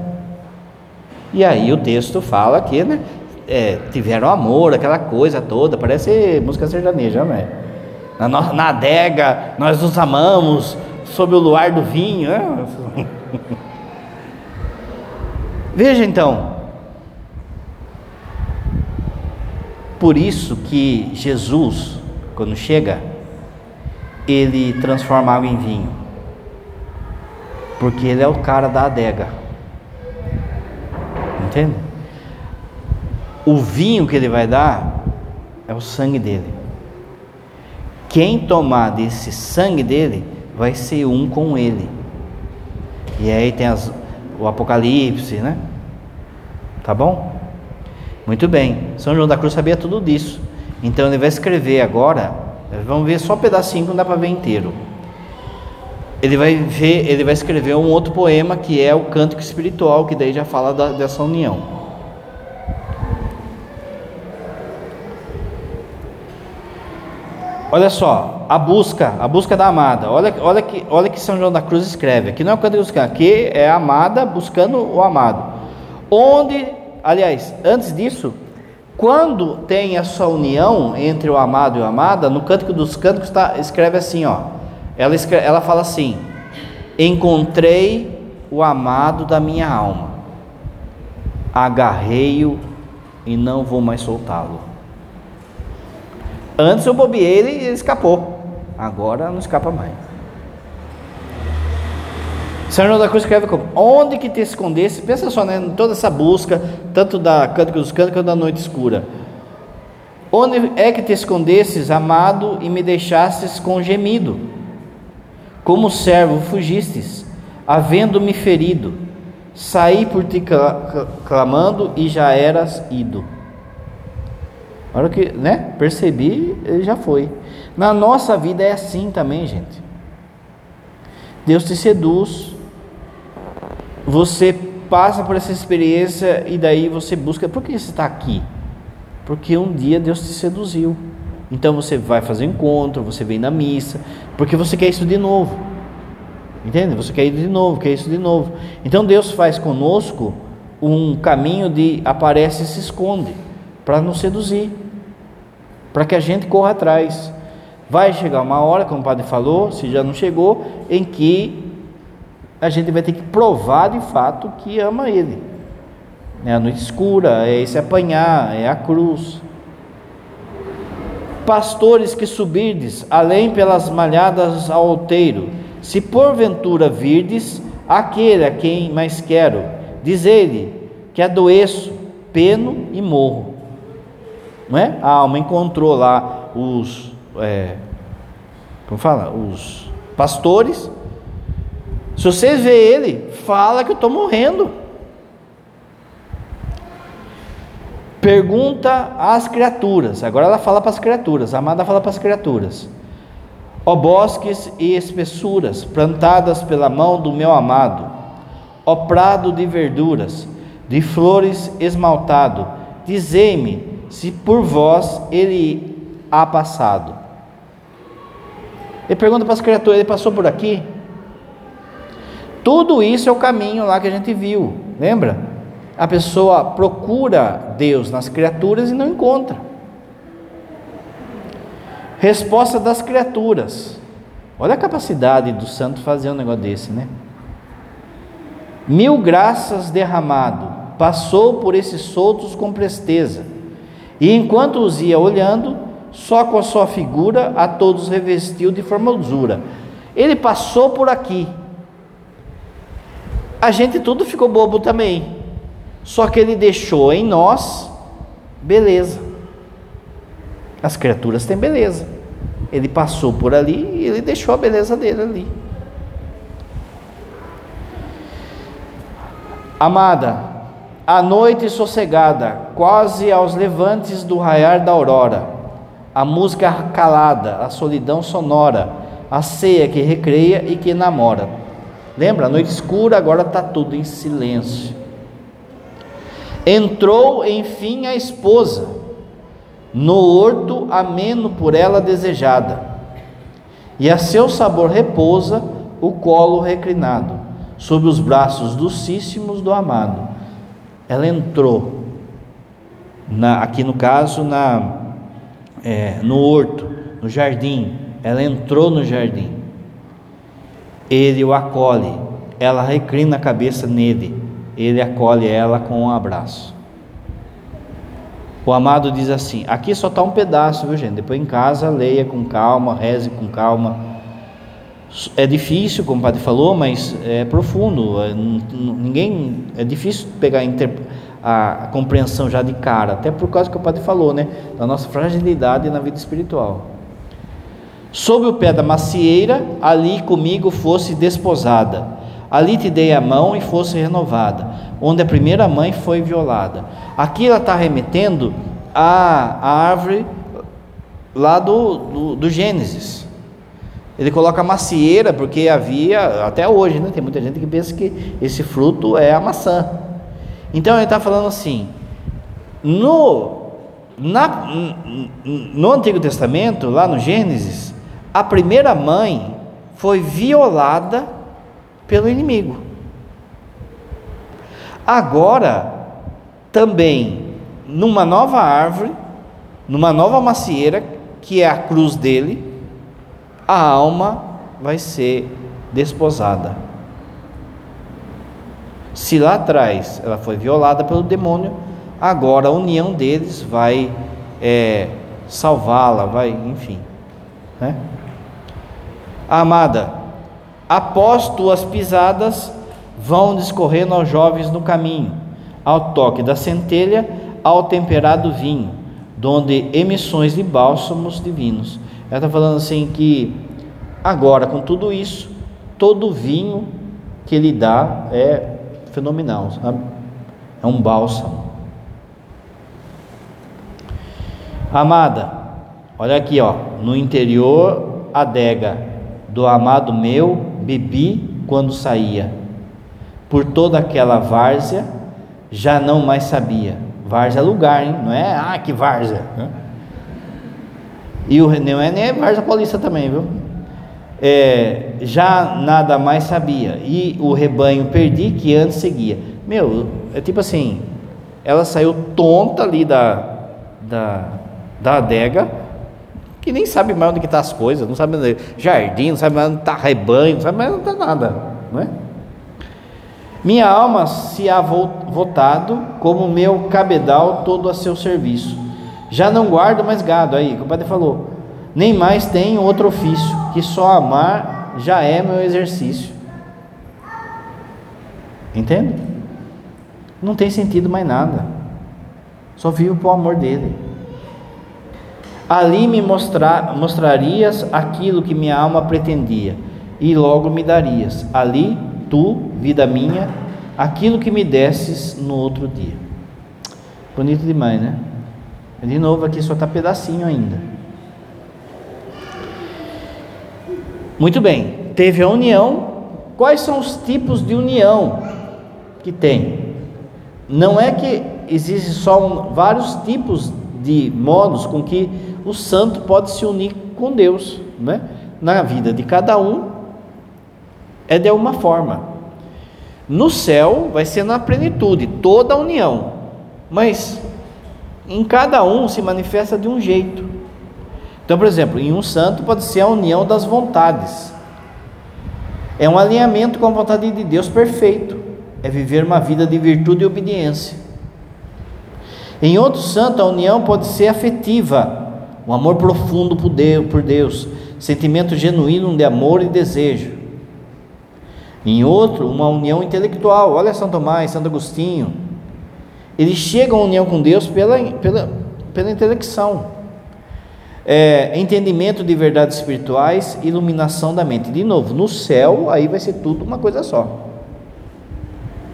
E aí o texto fala que né, é, tiveram amor, aquela coisa toda, parece música sertaneja, não é? Na, na adega, nós nos amamos, sob o luar do vinho. Né? Veja então, por isso que Jesus, quando chega, ele transforma água em vinho, porque ele é o cara da adega, entende? O vinho que ele vai dar é o sangue dele. Quem tomar desse sangue dele vai ser um com ele. E aí tem as, o Apocalipse, né? Tá bom? Muito bem. São João da Cruz sabia tudo disso. Então ele vai escrever agora. Vamos ver só um pedacinho, não dá para ver inteiro. Ele vai ver, ele vai escrever um outro poema que é o Cântico Espiritual, que daí já fala da, dessa união. Olha só, a busca, a busca da amada. Olha, olha que, olha que São João da Cruz escreve. Aqui não é o canto buscar, aqui é a amada buscando o amado. Onde, aliás, antes disso, quando tem essa união entre o amado e o amada, no Cântico dos Cânticos tá, escreve assim, ó. Ela, escreve, ela fala assim: Encontrei o amado da minha alma, agarrei-o e não vou mais soltá-lo. Antes eu bobeei ele e ele escapou. Agora não escapa mais. João da Cruz escreve como: Onde que te escondesse? Pensa só, né? Toda essa busca, tanto da Cântico dos Cânticos da noite escura. Onde é que te escondesses, amado, e me deixastes com gemido? Como servo fugistes, havendo-me ferido. Saí por ti clamando e já eras ido. A hora que né, percebi, já foi. Na nossa vida é assim também, gente. Deus te seduz, você passa por essa experiência e daí você busca. Por que você está aqui? Porque um dia Deus te seduziu. Então você vai fazer encontro, você vem na missa, porque você quer isso de novo. Entende? Você quer ir de novo, quer isso de novo. Então Deus faz conosco um caminho de aparece e se esconde para nos seduzir para que a gente corra atrás. Vai chegar uma hora, como o padre falou, se já não chegou, em que a gente vai ter que provar de fato que ama Ele. É a noite escura, é esse apanhar, é a cruz. Pastores que subirdes, além pelas malhadas ao outeiro, se porventura virdes aquele a quem mais quero, diz ele que adoeço, peno e morro não é? A alma encontrou lá os, é, como fala, os pastores. Se vocês vê ele, fala que eu estou morrendo. Pergunta às criaturas. Agora ela fala para as criaturas. A amada fala para as criaturas. Ó bosques e espessuras, plantadas pela mão do meu amado. Ó prado de verduras, de flores esmaltado. Dizei-me se por vós ele há passado. Ele pergunta para as criaturas: ele passou por aqui? Tudo isso é o caminho lá que a gente viu, lembra? A pessoa procura Deus nas criaturas e não encontra. Resposta das criaturas. Olha a capacidade do santo fazer um negócio desse, né? Mil graças derramado, passou por esses soltos com presteza e enquanto os ia olhando, só com a sua figura a todos revestiu de formosura. Ele passou por aqui. A gente tudo ficou bobo também. Só que ele deixou em nós beleza. As criaturas têm beleza. Ele passou por ali e ele deixou a beleza dele ali. Amada, a noite sossegada, quase aos levantes do raiar da aurora, a música calada, a solidão sonora, a ceia que recreia e que namora. Lembra? A noite escura, agora está tudo em silêncio. Entrou, enfim, a esposa, no horto ameno por ela desejada, e a seu sabor repousa o colo reclinado, sob os braços docíssimos do amado. Ela entrou, na, aqui no caso, na, é, no horto, no jardim, ela entrou no jardim. Ele o acolhe, ela reclina a cabeça nele, ele acolhe ela com um abraço. O amado diz assim: aqui só está um pedaço, viu gente? Depois em casa, leia com calma, reze com calma. É difícil, como o padre falou, mas é profundo. É, ninguém é difícil pegar a, a, compreensão já de cara, até por causa que o padre falou, né? Da nossa fragilidade na vida espiritual. Sob o pé da macieira, ali comigo fosse desposada. Ali te dei a mão e fosse renovada, onde a primeira mãe foi violada. Aqui ela está remetendo à, árvore lá do, do, do, Gênesis. Ele coloca macieira porque havia, até hoje, né, tem muita gente que pensa que esse fruto é a maçã. Então ele está falando assim: no, na, no Antigo Testamento, lá no Gênesis, a primeira mãe foi violada pelo inimigo. Agora, também, numa nova árvore, numa nova macieira, que é a cruz dele, a alma vai ser desposada. Se lá atrás ela foi violada pelo demônio, agora a união deles vai é, salvá-la, vai, enfim. Né? Amada, após tuas pisadas, vão discorrendo aos jovens no caminho, ao toque da centelha, ao temperado vinho, donde emissões de bálsamos divinos. Ela está falando assim que agora, com tudo isso, todo vinho que ele dá é fenomenal, sabe? É um bálsamo. Amada, olha aqui, ó, no interior adega do amado meu bebi quando saía. Por toda aquela várzea já não mais sabia. Várzea é lugar, hein? Não é, ah, que várzea. E o não é nem várzea paulista também, viu? É, já nada mais sabia. E o rebanho perdi que antes seguia. Meu, é tipo assim, ela saiu tonta ali da, da, da adega que nem sabe mais onde estão tá as coisas, não sabe onde jardim, não sabe mais onde está rebanho, não sabe mais onde está nada, não é? Minha alma se há votado como meu cabedal todo a seu serviço. Já não guardo mais gado, aí, o padre falou, nem mais tenho outro ofício, que só amar já é meu exercício. Entende? Não tem sentido mais nada. Só vivo por amor dele. Ali me mostrar, mostrarias aquilo que minha alma pretendia, e logo me darias. Ali, tu, vida minha, aquilo que me desses no outro dia. Bonito demais, né? De novo, aqui só está pedacinho ainda. Muito bem, teve a união. Quais são os tipos de união que tem? Não é que existem só um, vários tipos de modos com que o santo pode se unir com Deus, né? Na vida de cada um é de uma forma. No céu vai ser na plenitude, toda a união. Mas em cada um se manifesta de um jeito. Então, por exemplo, em um santo pode ser a união das vontades. É um alinhamento com a vontade de Deus perfeito. É viver uma vida de virtude e obediência. Em outro santo, a união pode ser afetiva um amor profundo por Deus, por Deus, sentimento genuíno de amor e desejo. Em outro, uma união intelectual. Olha São Tomás, Santo Agostinho. Eles chegam à união com Deus pela, pela, pela intelecção. É, entendimento de verdades espirituais, iluminação da mente. De novo, no céu, aí vai ser tudo uma coisa só.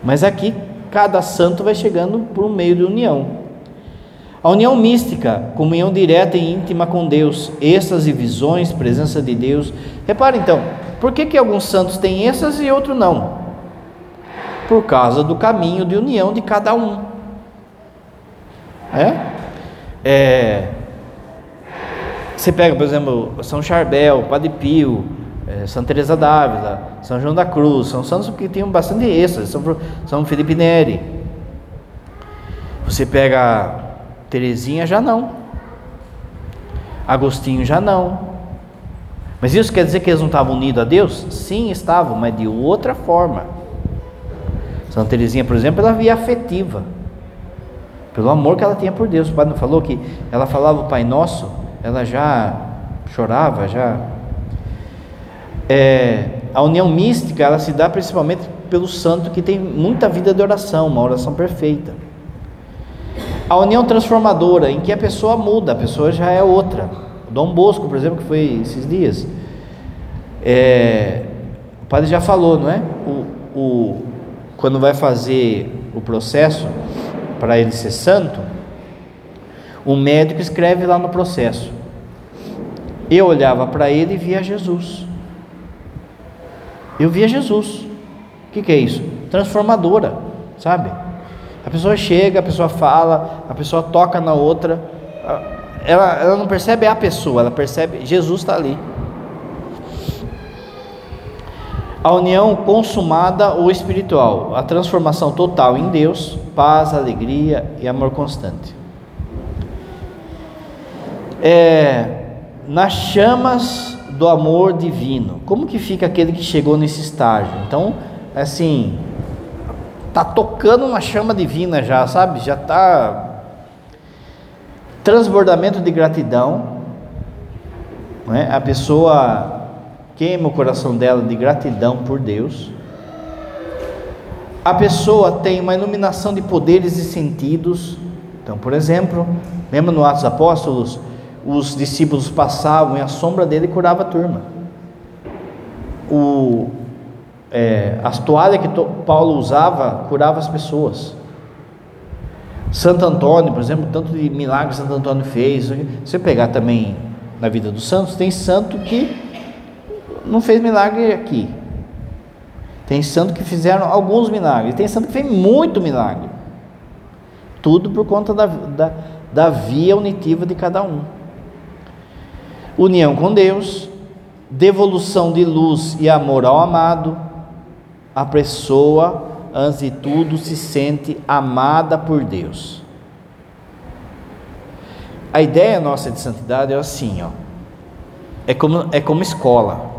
Mas aqui, cada santo vai chegando por meio de união. A união mística, comunhão direta e íntima com Deus, êxtase, visões, presença de Deus. Repare então, por que, que alguns santos têm êxtase e outros não? Por causa do caminho de união de cada um. É? é você pega, por exemplo, São Charbel, Padre Pio, é, Santa Teresa d'Ávila, São João da Cruz, são santos que tinham bastante êxtase, São, São Felipe Neri. Você pega Terezinha, já não. Agostinho, já não. Mas isso quer dizer que eles não estavam unidos a Deus? Sim, estavam, mas de outra forma. Santa Teresinha, por exemplo, ela via afetiva. Pelo amor que ela tinha por Deus. O padre não falou que ela falava o Pai Nosso, ela já chorava, já. É, a união mística, ela se dá principalmente pelo santo que tem muita vida de oração, uma oração perfeita. A união transformadora, em que a pessoa muda, a pessoa já é outra. O Dom Bosco, por exemplo, que foi esses dias. É, o padre já falou, não é? O, o, quando vai fazer o processo para ele ser santo, o médico escreve lá no processo. Eu olhava para ele e via Jesus. Eu via Jesus. O que, que é isso? Transformadora, sabe? A pessoa chega, a pessoa fala, a pessoa toca na outra. Ela, ela não percebe a pessoa, ela percebe Jesus está ali. A união consumada ou espiritual, a transformação total em Deus, paz, alegria e amor constante. É, nas chamas do amor divino, como que fica aquele que chegou nesse estágio? Então, assim, tá tocando uma chama divina já, sabe? Já tá transbordamento de gratidão, né? A pessoa queima o coração dela de gratidão por Deus. A pessoa tem uma iluminação de poderes e sentidos. Então, por exemplo, lembra no Atos Apóstolos, os discípulos passavam e a sombra dele curava a turma. O, é, as toalhas que Paulo usava curava as pessoas. Santo Antônio, por exemplo, tanto de milagres Santo Antônio fez. Se você pegar também na vida dos santos, tem santo que não fez milagre aqui. Tem santo que fizeram alguns milagres. Tem santo que fez muito milagre. Tudo por conta da, da, da via unitiva de cada um. União com Deus, devolução de luz e amor ao amado. A pessoa, antes de tudo, se sente amada por Deus. A ideia nossa de santidade é assim, ó. É como, é como escola.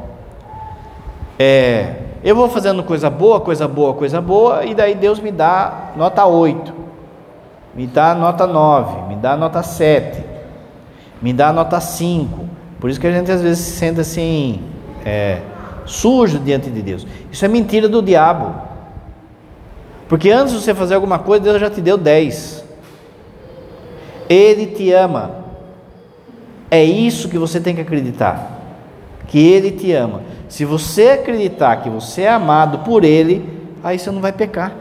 É, eu vou fazendo coisa boa, coisa boa, coisa boa, e daí Deus me dá nota 8, me dá nota 9, me dá nota 7, me dá nota 5. Por isso que a gente às vezes se sente assim, é, sujo diante de Deus. Isso é mentira do diabo. Porque antes de você fazer alguma coisa, Deus já te deu 10. Ele te ama. É isso que você tem que acreditar. Que Ele te ama. Se você acreditar que você é amado por Ele, aí você não vai pecar.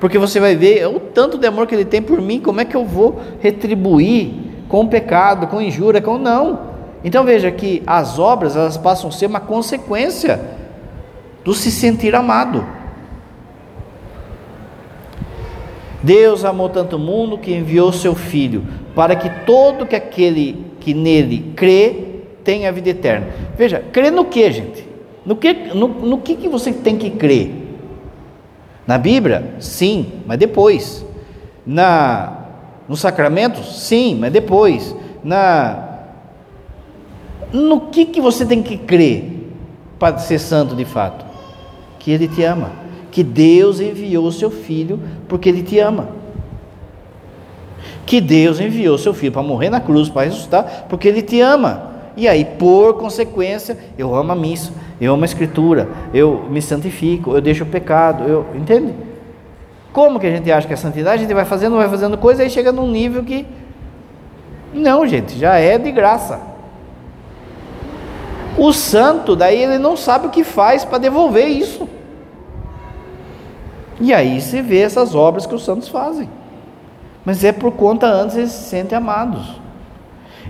Porque você vai ver o tanto de amor que Ele tem por mim, como é que eu vou retribuir com pecado, com injúria, com não. Então veja que as obras elas passam a ser uma consequência do se sentir amado. Deus amou tanto o mundo que enviou seu Filho, para que todo que aquele que nele crê tenha vida eterna. Veja, crê no que, gente? No que, no, no que, que você tem que crer? Na Bíblia? Sim, mas depois. Na, nos sacramentos? Sim, mas depois. Na, no que, que você tem que crer para ser santo de fato? Que Ele te ama. Que Deus enviou o seu Filho porque Ele te ama. Que Deus enviou o seu Filho para morrer na cruz, para ressuscitar, porque Ele te ama. E aí, por consequência, eu amo a missa, eu amo a escritura, eu me santifico, eu deixo o pecado, eu, entende? Como que a gente acha que é santidade? A gente vai fazendo, vai fazendo coisa, aí chega num nível que não, gente, já é de graça. O santo, daí ele não sabe o que faz para devolver isso. E aí se vê essas obras que os santos fazem. Mas é por conta antes eles se sentem amados.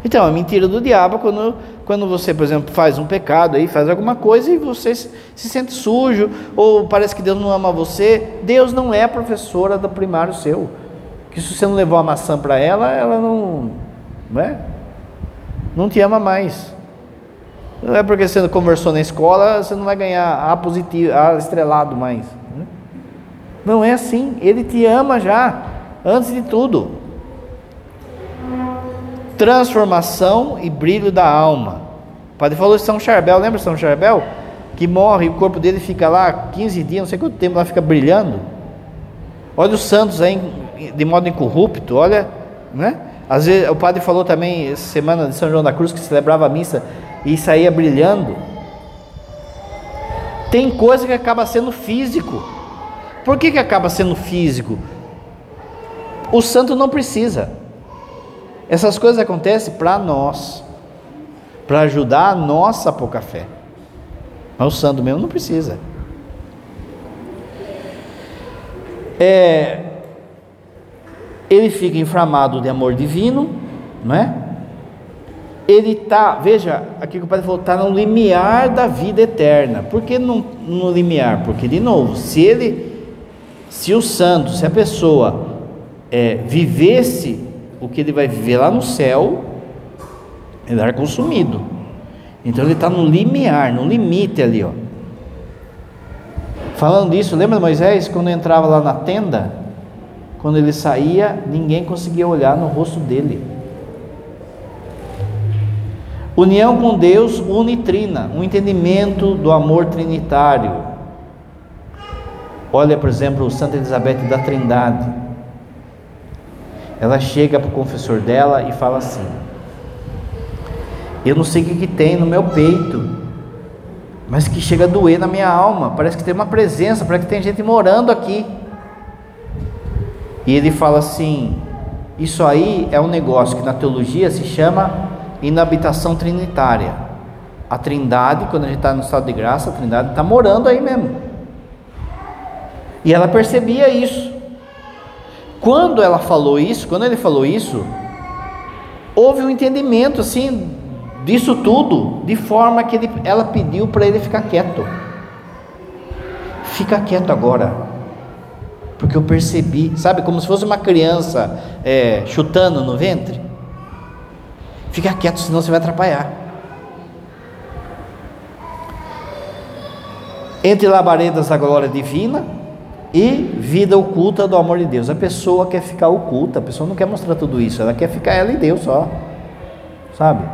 Então, a mentira do diabo quando, quando você, por exemplo, faz um pecado aí, faz alguma coisa e você se, se sente sujo, ou parece que Deus não ama você. Deus não é professora do primário seu. Que se você não levou a maçã para ela, ela não, não é? Não te ama mais. Não é porque você conversou na escola, você não vai ganhar A positivo, A estrelado mais. Né? Não é assim. Ele te ama já, antes de tudo. Transformação e brilho da alma. O padre falou de São Charbel, lembra São Charbel? Que morre, o corpo dele fica lá 15 dias, não sei quanto tempo, lá fica brilhando. Olha os santos aí de modo incorrupto, olha, né? Às vezes o padre falou também semana de São João da Cruz que celebrava a missa e saía brilhando. Tem coisa que acaba sendo físico. Por que, que acaba sendo físico? O santo não precisa. Essas coisas acontecem para nós, para ajudar a nossa pouca fé. Mas o santo mesmo não precisa. É, ele fica inflamado de amor divino, não é? Ele está, veja, aqui que o padre falou, está no limiar da vida eterna. Por que no, no limiar? Porque, de novo, se ele, se o santo, se a pessoa é, vivesse o que ele vai viver lá no céu, ele era consumido. Então ele está no limiar, no limite ali, ó. Falando disso, lembra Moisés quando entrava lá na tenda? Quando ele saía, ninguém conseguia olhar no rosto dele. União com Deus unitrina, um entendimento do amor trinitário. Olha, por exemplo, Santa Elizabeth da Trindade. Ela chega para o confessor dela e fala assim: Eu não sei o que, que tem no meu peito, mas que chega a doer na minha alma. Parece que tem uma presença, parece que tem gente morando aqui. E ele fala assim: Isso aí é um negócio que na teologia se chama inabitação trinitária. A trindade, quando a gente está no estado de graça, a trindade está morando aí mesmo. E ela percebia isso. Quando ela falou isso, quando ele falou isso, houve um entendimento assim disso tudo, de forma que ele, ela pediu para ele ficar quieto. Fica quieto agora, porque eu percebi, sabe, como se fosse uma criança é, chutando no ventre. Fica quieto, senão você vai atrapalhar. Entre labaredas da glória divina e vida oculta do amor de Deus. A pessoa quer ficar oculta, a pessoa não quer mostrar tudo isso, ela quer ficar ela e Deus só. Sabe?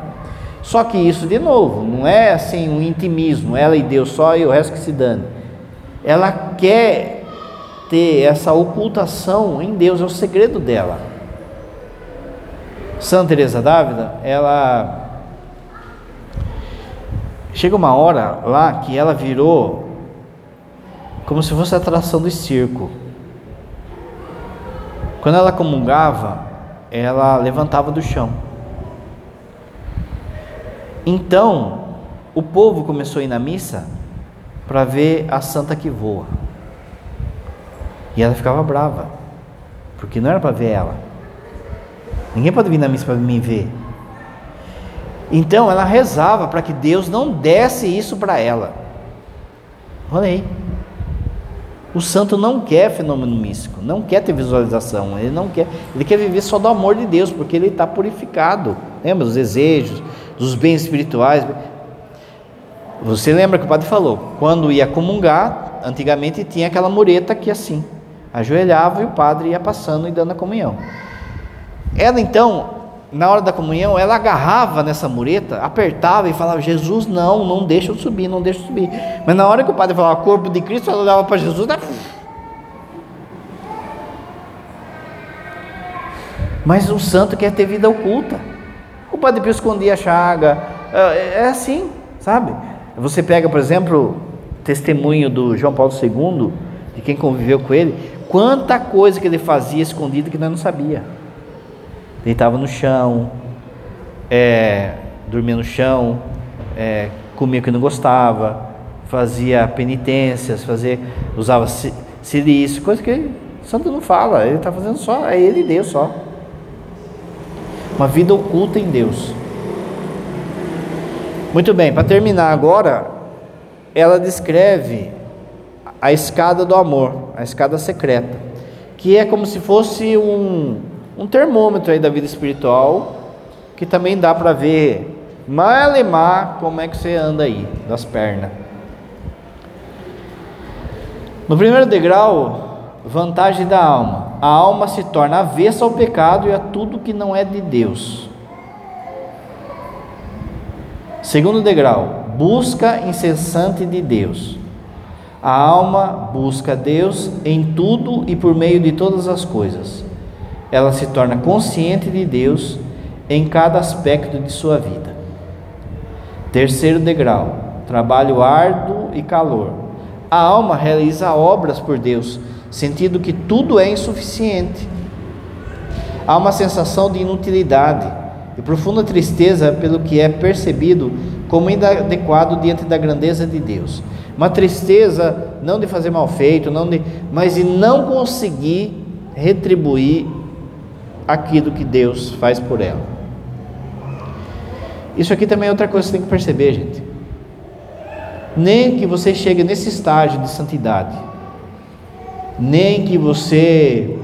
Só que isso, de novo, não é assim um intimismo, ela e Deus só e o resto que se dane. Ela quer ter essa ocultação em Deus, é o segredo dela. Santa Teresa d'Ávila, ela chega uma hora lá que ela virou como se fosse a atração do circo. Quando ela comungava, ela levantava do chão. Então, o povo começou a ir na missa para ver a santa que voa. E ela ficava brava, porque não era para ver ela. Ninguém pode vir na missa para me ver. Então ela rezava para que Deus não desse isso para ela. Olha aí. O santo não quer fenômeno místico, não quer ter visualização, ele não quer, ele quer viver só do amor de Deus, porque ele está purificado. Lembra dos desejos, dos bens espirituais? Você lembra que o padre falou? Quando ia comungar, antigamente tinha aquela mureta aqui assim, ajoelhava e o padre ia passando e dando a comunhão. Ela então, na hora da comunhão, ela agarrava nessa mureta, apertava e falava: Jesus, não, não deixa eu subir, não deixa eu subir. Mas na hora que o padre falava corpo de Cristo, ela olhava para Jesus. Né? Mas o santo quer ter vida oculta. O padre Pio escondia a chaga. É, é assim, sabe? Você pega, por exemplo, testemunho do João Paulo II, de quem conviveu com ele, quanta coisa que ele fazia escondida que nós não sabia deitava no chão, é, dormia no chão, é, comia o que não gostava, fazia penitências, fazia, usava silício, coisa que santo não fala, ele está fazendo só, é ele e Deus só. Uma vida oculta em Deus. Muito bem, para terminar agora, ela descreve a escada do amor, a escada secreta que é como se fosse um, um termômetro aí da vida espiritual, que também dá para ver malemar como é que você anda aí, das pernas. No primeiro degrau, vantagem da alma. A alma se torna avessa ao pecado e a tudo que não é de Deus. Segundo degrau, busca incessante de Deus. A alma busca Deus em tudo e por meio de todas as coisas. Ela se torna consciente de Deus em cada aspecto de sua vida. Terceiro degrau, trabalho árduo e calor. A alma realiza obras por Deus, sentindo que tudo é insuficiente. Há uma sensação de inutilidade e profunda tristeza pelo que é percebido como inadequado diante da grandeza de Deus. Uma tristeza não de fazer mal feito, não de, mas de não conseguir retribuir aquilo que Deus faz por ela. Isso aqui também é outra coisa que você tem que perceber, gente. Nem que você chegue nesse estágio de santidade, nem que você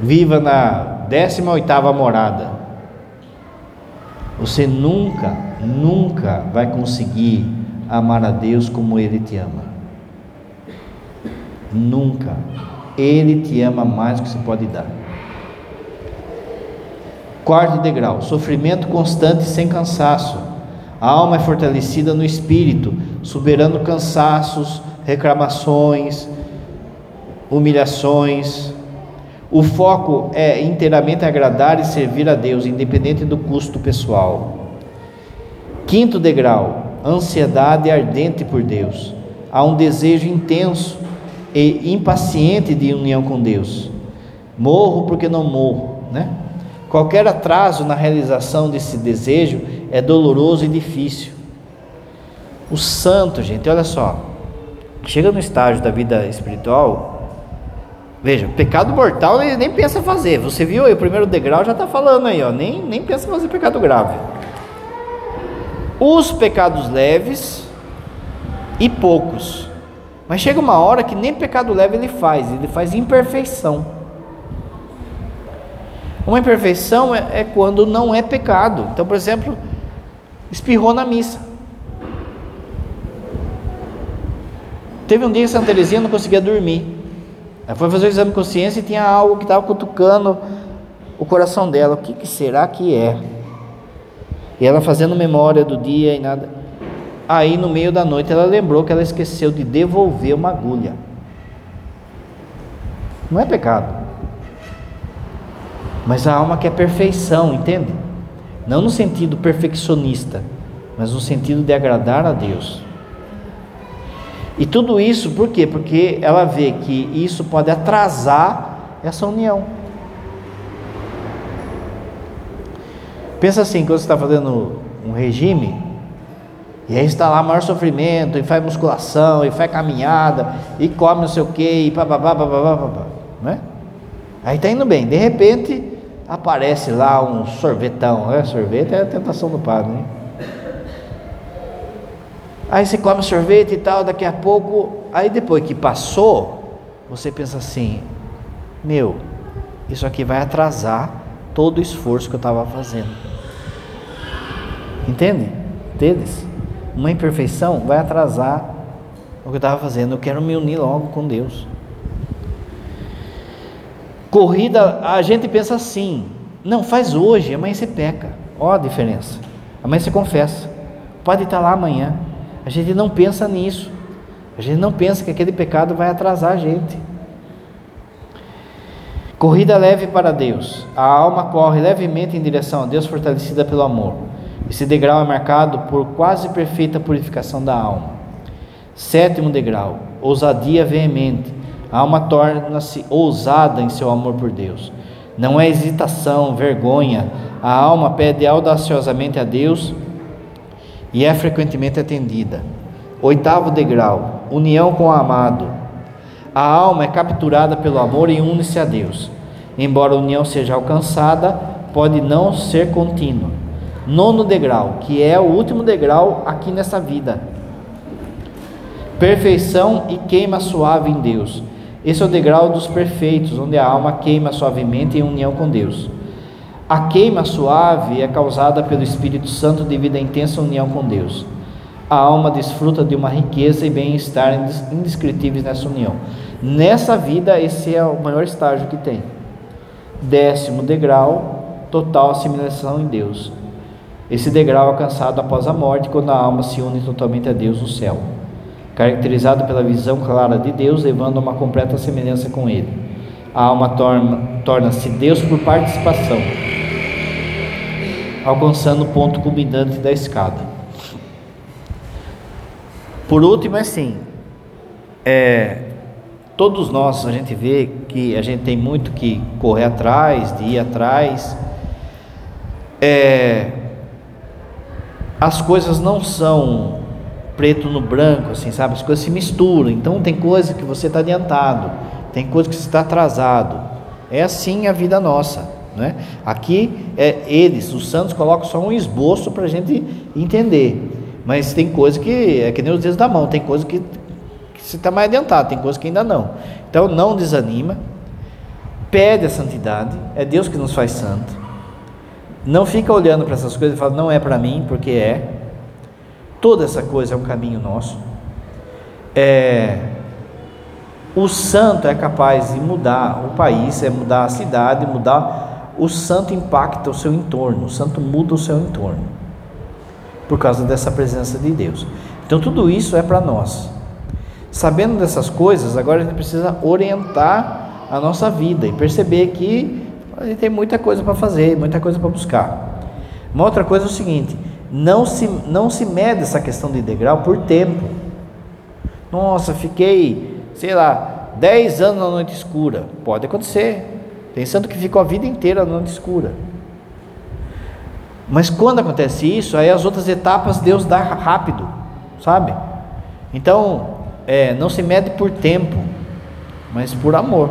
viva na 18 oitava morada, você nunca, nunca vai conseguir amar a Deus como Ele te ama. Nunca. Ele te ama mais do que você pode dar. Quarto degrau: sofrimento constante sem cansaço. A alma é fortalecida no espírito, superando cansaços, reclamações, humilhações. O foco é inteiramente agradar e servir a Deus, independente do custo pessoal. Quinto degrau: ansiedade ardente por Deus. Há um desejo intenso e impaciente de união com Deus. Morro porque não morro, né? Qualquer atraso na realização desse desejo é doloroso e difícil. O santo, gente, olha só, chega no estágio da vida espiritual, veja, pecado mortal ele nem pensa fazer. Você viu aí, o primeiro degrau já está falando aí, ó, nem, nem pensa fazer pecado grave os pecados leves e poucos. Mas chega uma hora que nem pecado leve ele faz, ele faz imperfeição. Uma imperfeição é, é quando não é pecado. Então, por exemplo, espirrou na missa. Teve um dia em Santa Teresinha não conseguia dormir. Ela foi fazer o exame de consciência e tinha algo que estava cutucando o coração dela. O que, que será que é? E ela fazendo memória do dia e nada. Aí no meio da noite ela lembrou que ela esqueceu de devolver uma agulha. Não é pecado. Mas a alma quer perfeição, entende? Não no sentido perfeccionista, mas no sentido de agradar a Deus. E tudo isso por quê? Porque ela vê que isso pode atrasar essa união. Pensa assim, quando você está fazendo um regime, e aí está lá maior sofrimento, e faz musculação, e faz caminhada, e come não sei o que, e papapá, papapá, papapá, né? Aí está indo bem, de repente aparece lá um sorvetão, né? Sorvete é a tentação do padre, né? Aí você come sorvete e tal, daqui a pouco, aí depois que passou, você pensa assim: meu, isso aqui vai atrasar todo o esforço que eu estava fazendo. Entende? Deles. Uma imperfeição vai atrasar o que eu estava fazendo. Eu quero me unir logo com Deus. Corrida, a gente pensa assim: não, faz hoje, amanhã você peca. Ó a diferença. Amanhã você confessa. Pode estar lá amanhã. A gente não pensa nisso. A gente não pensa que aquele pecado vai atrasar a gente. Corrida leve para Deus. A alma corre levemente em direção a Deus, fortalecida pelo amor. Esse degrau é marcado por quase perfeita purificação da alma. Sétimo degrau, ousadia veemente. A alma torna-se ousada em seu amor por Deus. Não é hesitação, vergonha. A alma pede audaciosamente a Deus e é frequentemente atendida. Oitavo degrau, união com o amado. A alma é capturada pelo amor e une-se a Deus. Embora a união seja alcançada, pode não ser contínua. Nono degrau, que é o último degrau aqui nessa vida. Perfeição e queima suave em Deus. Esse é o degrau dos perfeitos, onde a alma queima suavemente em união com Deus. A queima suave é causada pelo Espírito Santo devido à intensa união com Deus. A alma desfruta de uma riqueza e bem-estar indescritíveis nessa união. Nessa vida, esse é o maior estágio que tem. Décimo degrau, total assimilação em Deus. Esse degrau é alcançado após a morte, quando a alma se une totalmente a Deus no céu caracterizado pela visão clara de Deus, levando a uma completa semelhança com Ele. A alma torna-se torna Deus por participação, alcançando o ponto culminante da escada. Por último, é assim, é, todos nós a gente vê que a gente tem muito que correr atrás, de ir atrás. É, as coisas não são preto no branco, assim, sabe? As coisas se misturam. Então tem coisa que você está adiantado, tem coisa que você está atrasado. É assim a vida nossa, né? Aqui é eles, os santos colocam só um esboço para a gente entender. Mas tem coisa que é que nem os dedos da mão, tem coisa que, que você está mais adiantado, tem coisa que ainda não. Então não desanima, pede a santidade, é Deus que nos faz santo. Não fica olhando para essas coisas e fala, não é para mim, porque é. Toda essa coisa é um caminho nosso. É, o santo é capaz de mudar o país, é mudar a cidade, mudar. O santo impacta o seu entorno, o santo muda o seu entorno, por causa dessa presença de Deus. Então, tudo isso é para nós. Sabendo dessas coisas, agora a gente precisa orientar a nossa vida e perceber que a gente tem muita coisa para fazer, muita coisa para buscar. Uma outra coisa é o seguinte: não se, não se mede essa questão de degrau por tempo. Nossa, fiquei, sei lá, 10 anos na noite escura. Pode acontecer. Pensando que ficou a vida inteira na noite escura. Mas quando acontece isso, aí as outras etapas Deus dá rápido, sabe? Então, é, não se mede por tempo, mas por amor.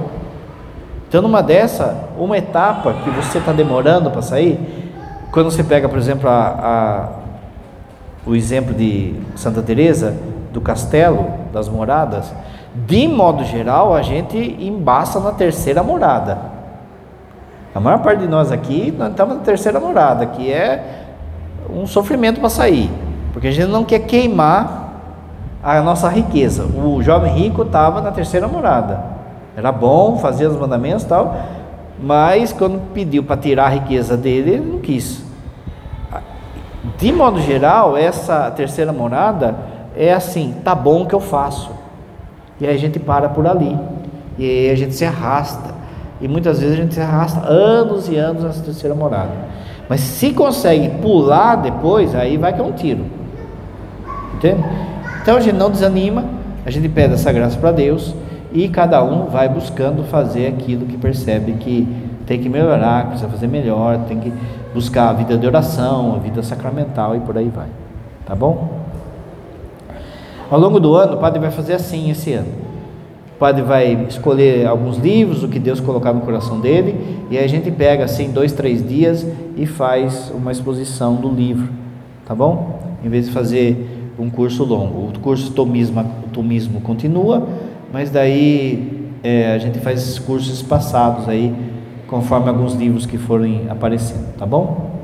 Então, numa dessa, uma etapa que você está demorando para sair, quando você pega, por exemplo, a, a, o exemplo de Santa Teresa do castelo, das moradas, de modo geral, a gente embaça na terceira morada. A maior parte de nós aqui, nós estamos na terceira morada, que é um sofrimento para sair, porque a gente não quer queimar a nossa riqueza. O jovem rico estava na terceira morada. Era bom, fazia os mandamentos tal, mas quando pediu para tirar a riqueza dele, ele não quis. De modo geral, essa terceira morada é assim: tá bom que eu faço. E aí a gente para por ali. E aí a gente se arrasta. E muitas vezes a gente se arrasta anos e anos nessa terceira morada. Mas se consegue pular depois, aí vai que é um tiro. Entende? Então a gente não desanima, a gente pede essa graça para Deus e cada um vai buscando fazer aquilo que percebe que tem que melhorar, precisa fazer melhor, tem que buscar a vida de oração, a vida sacramental e por aí vai. Tá bom? Ao longo do ano, o padre vai fazer assim esse ano. O padre vai escolher alguns livros, o que Deus colocar no coração dele, e aí a gente pega assim dois, três dias e faz uma exposição do livro, tá bom? Em vez de fazer um curso longo. O curso tomismo, tomismo continua, mas daí é, a gente faz esses cursos passados aí, conforme alguns livros que forem aparecendo, tá bom?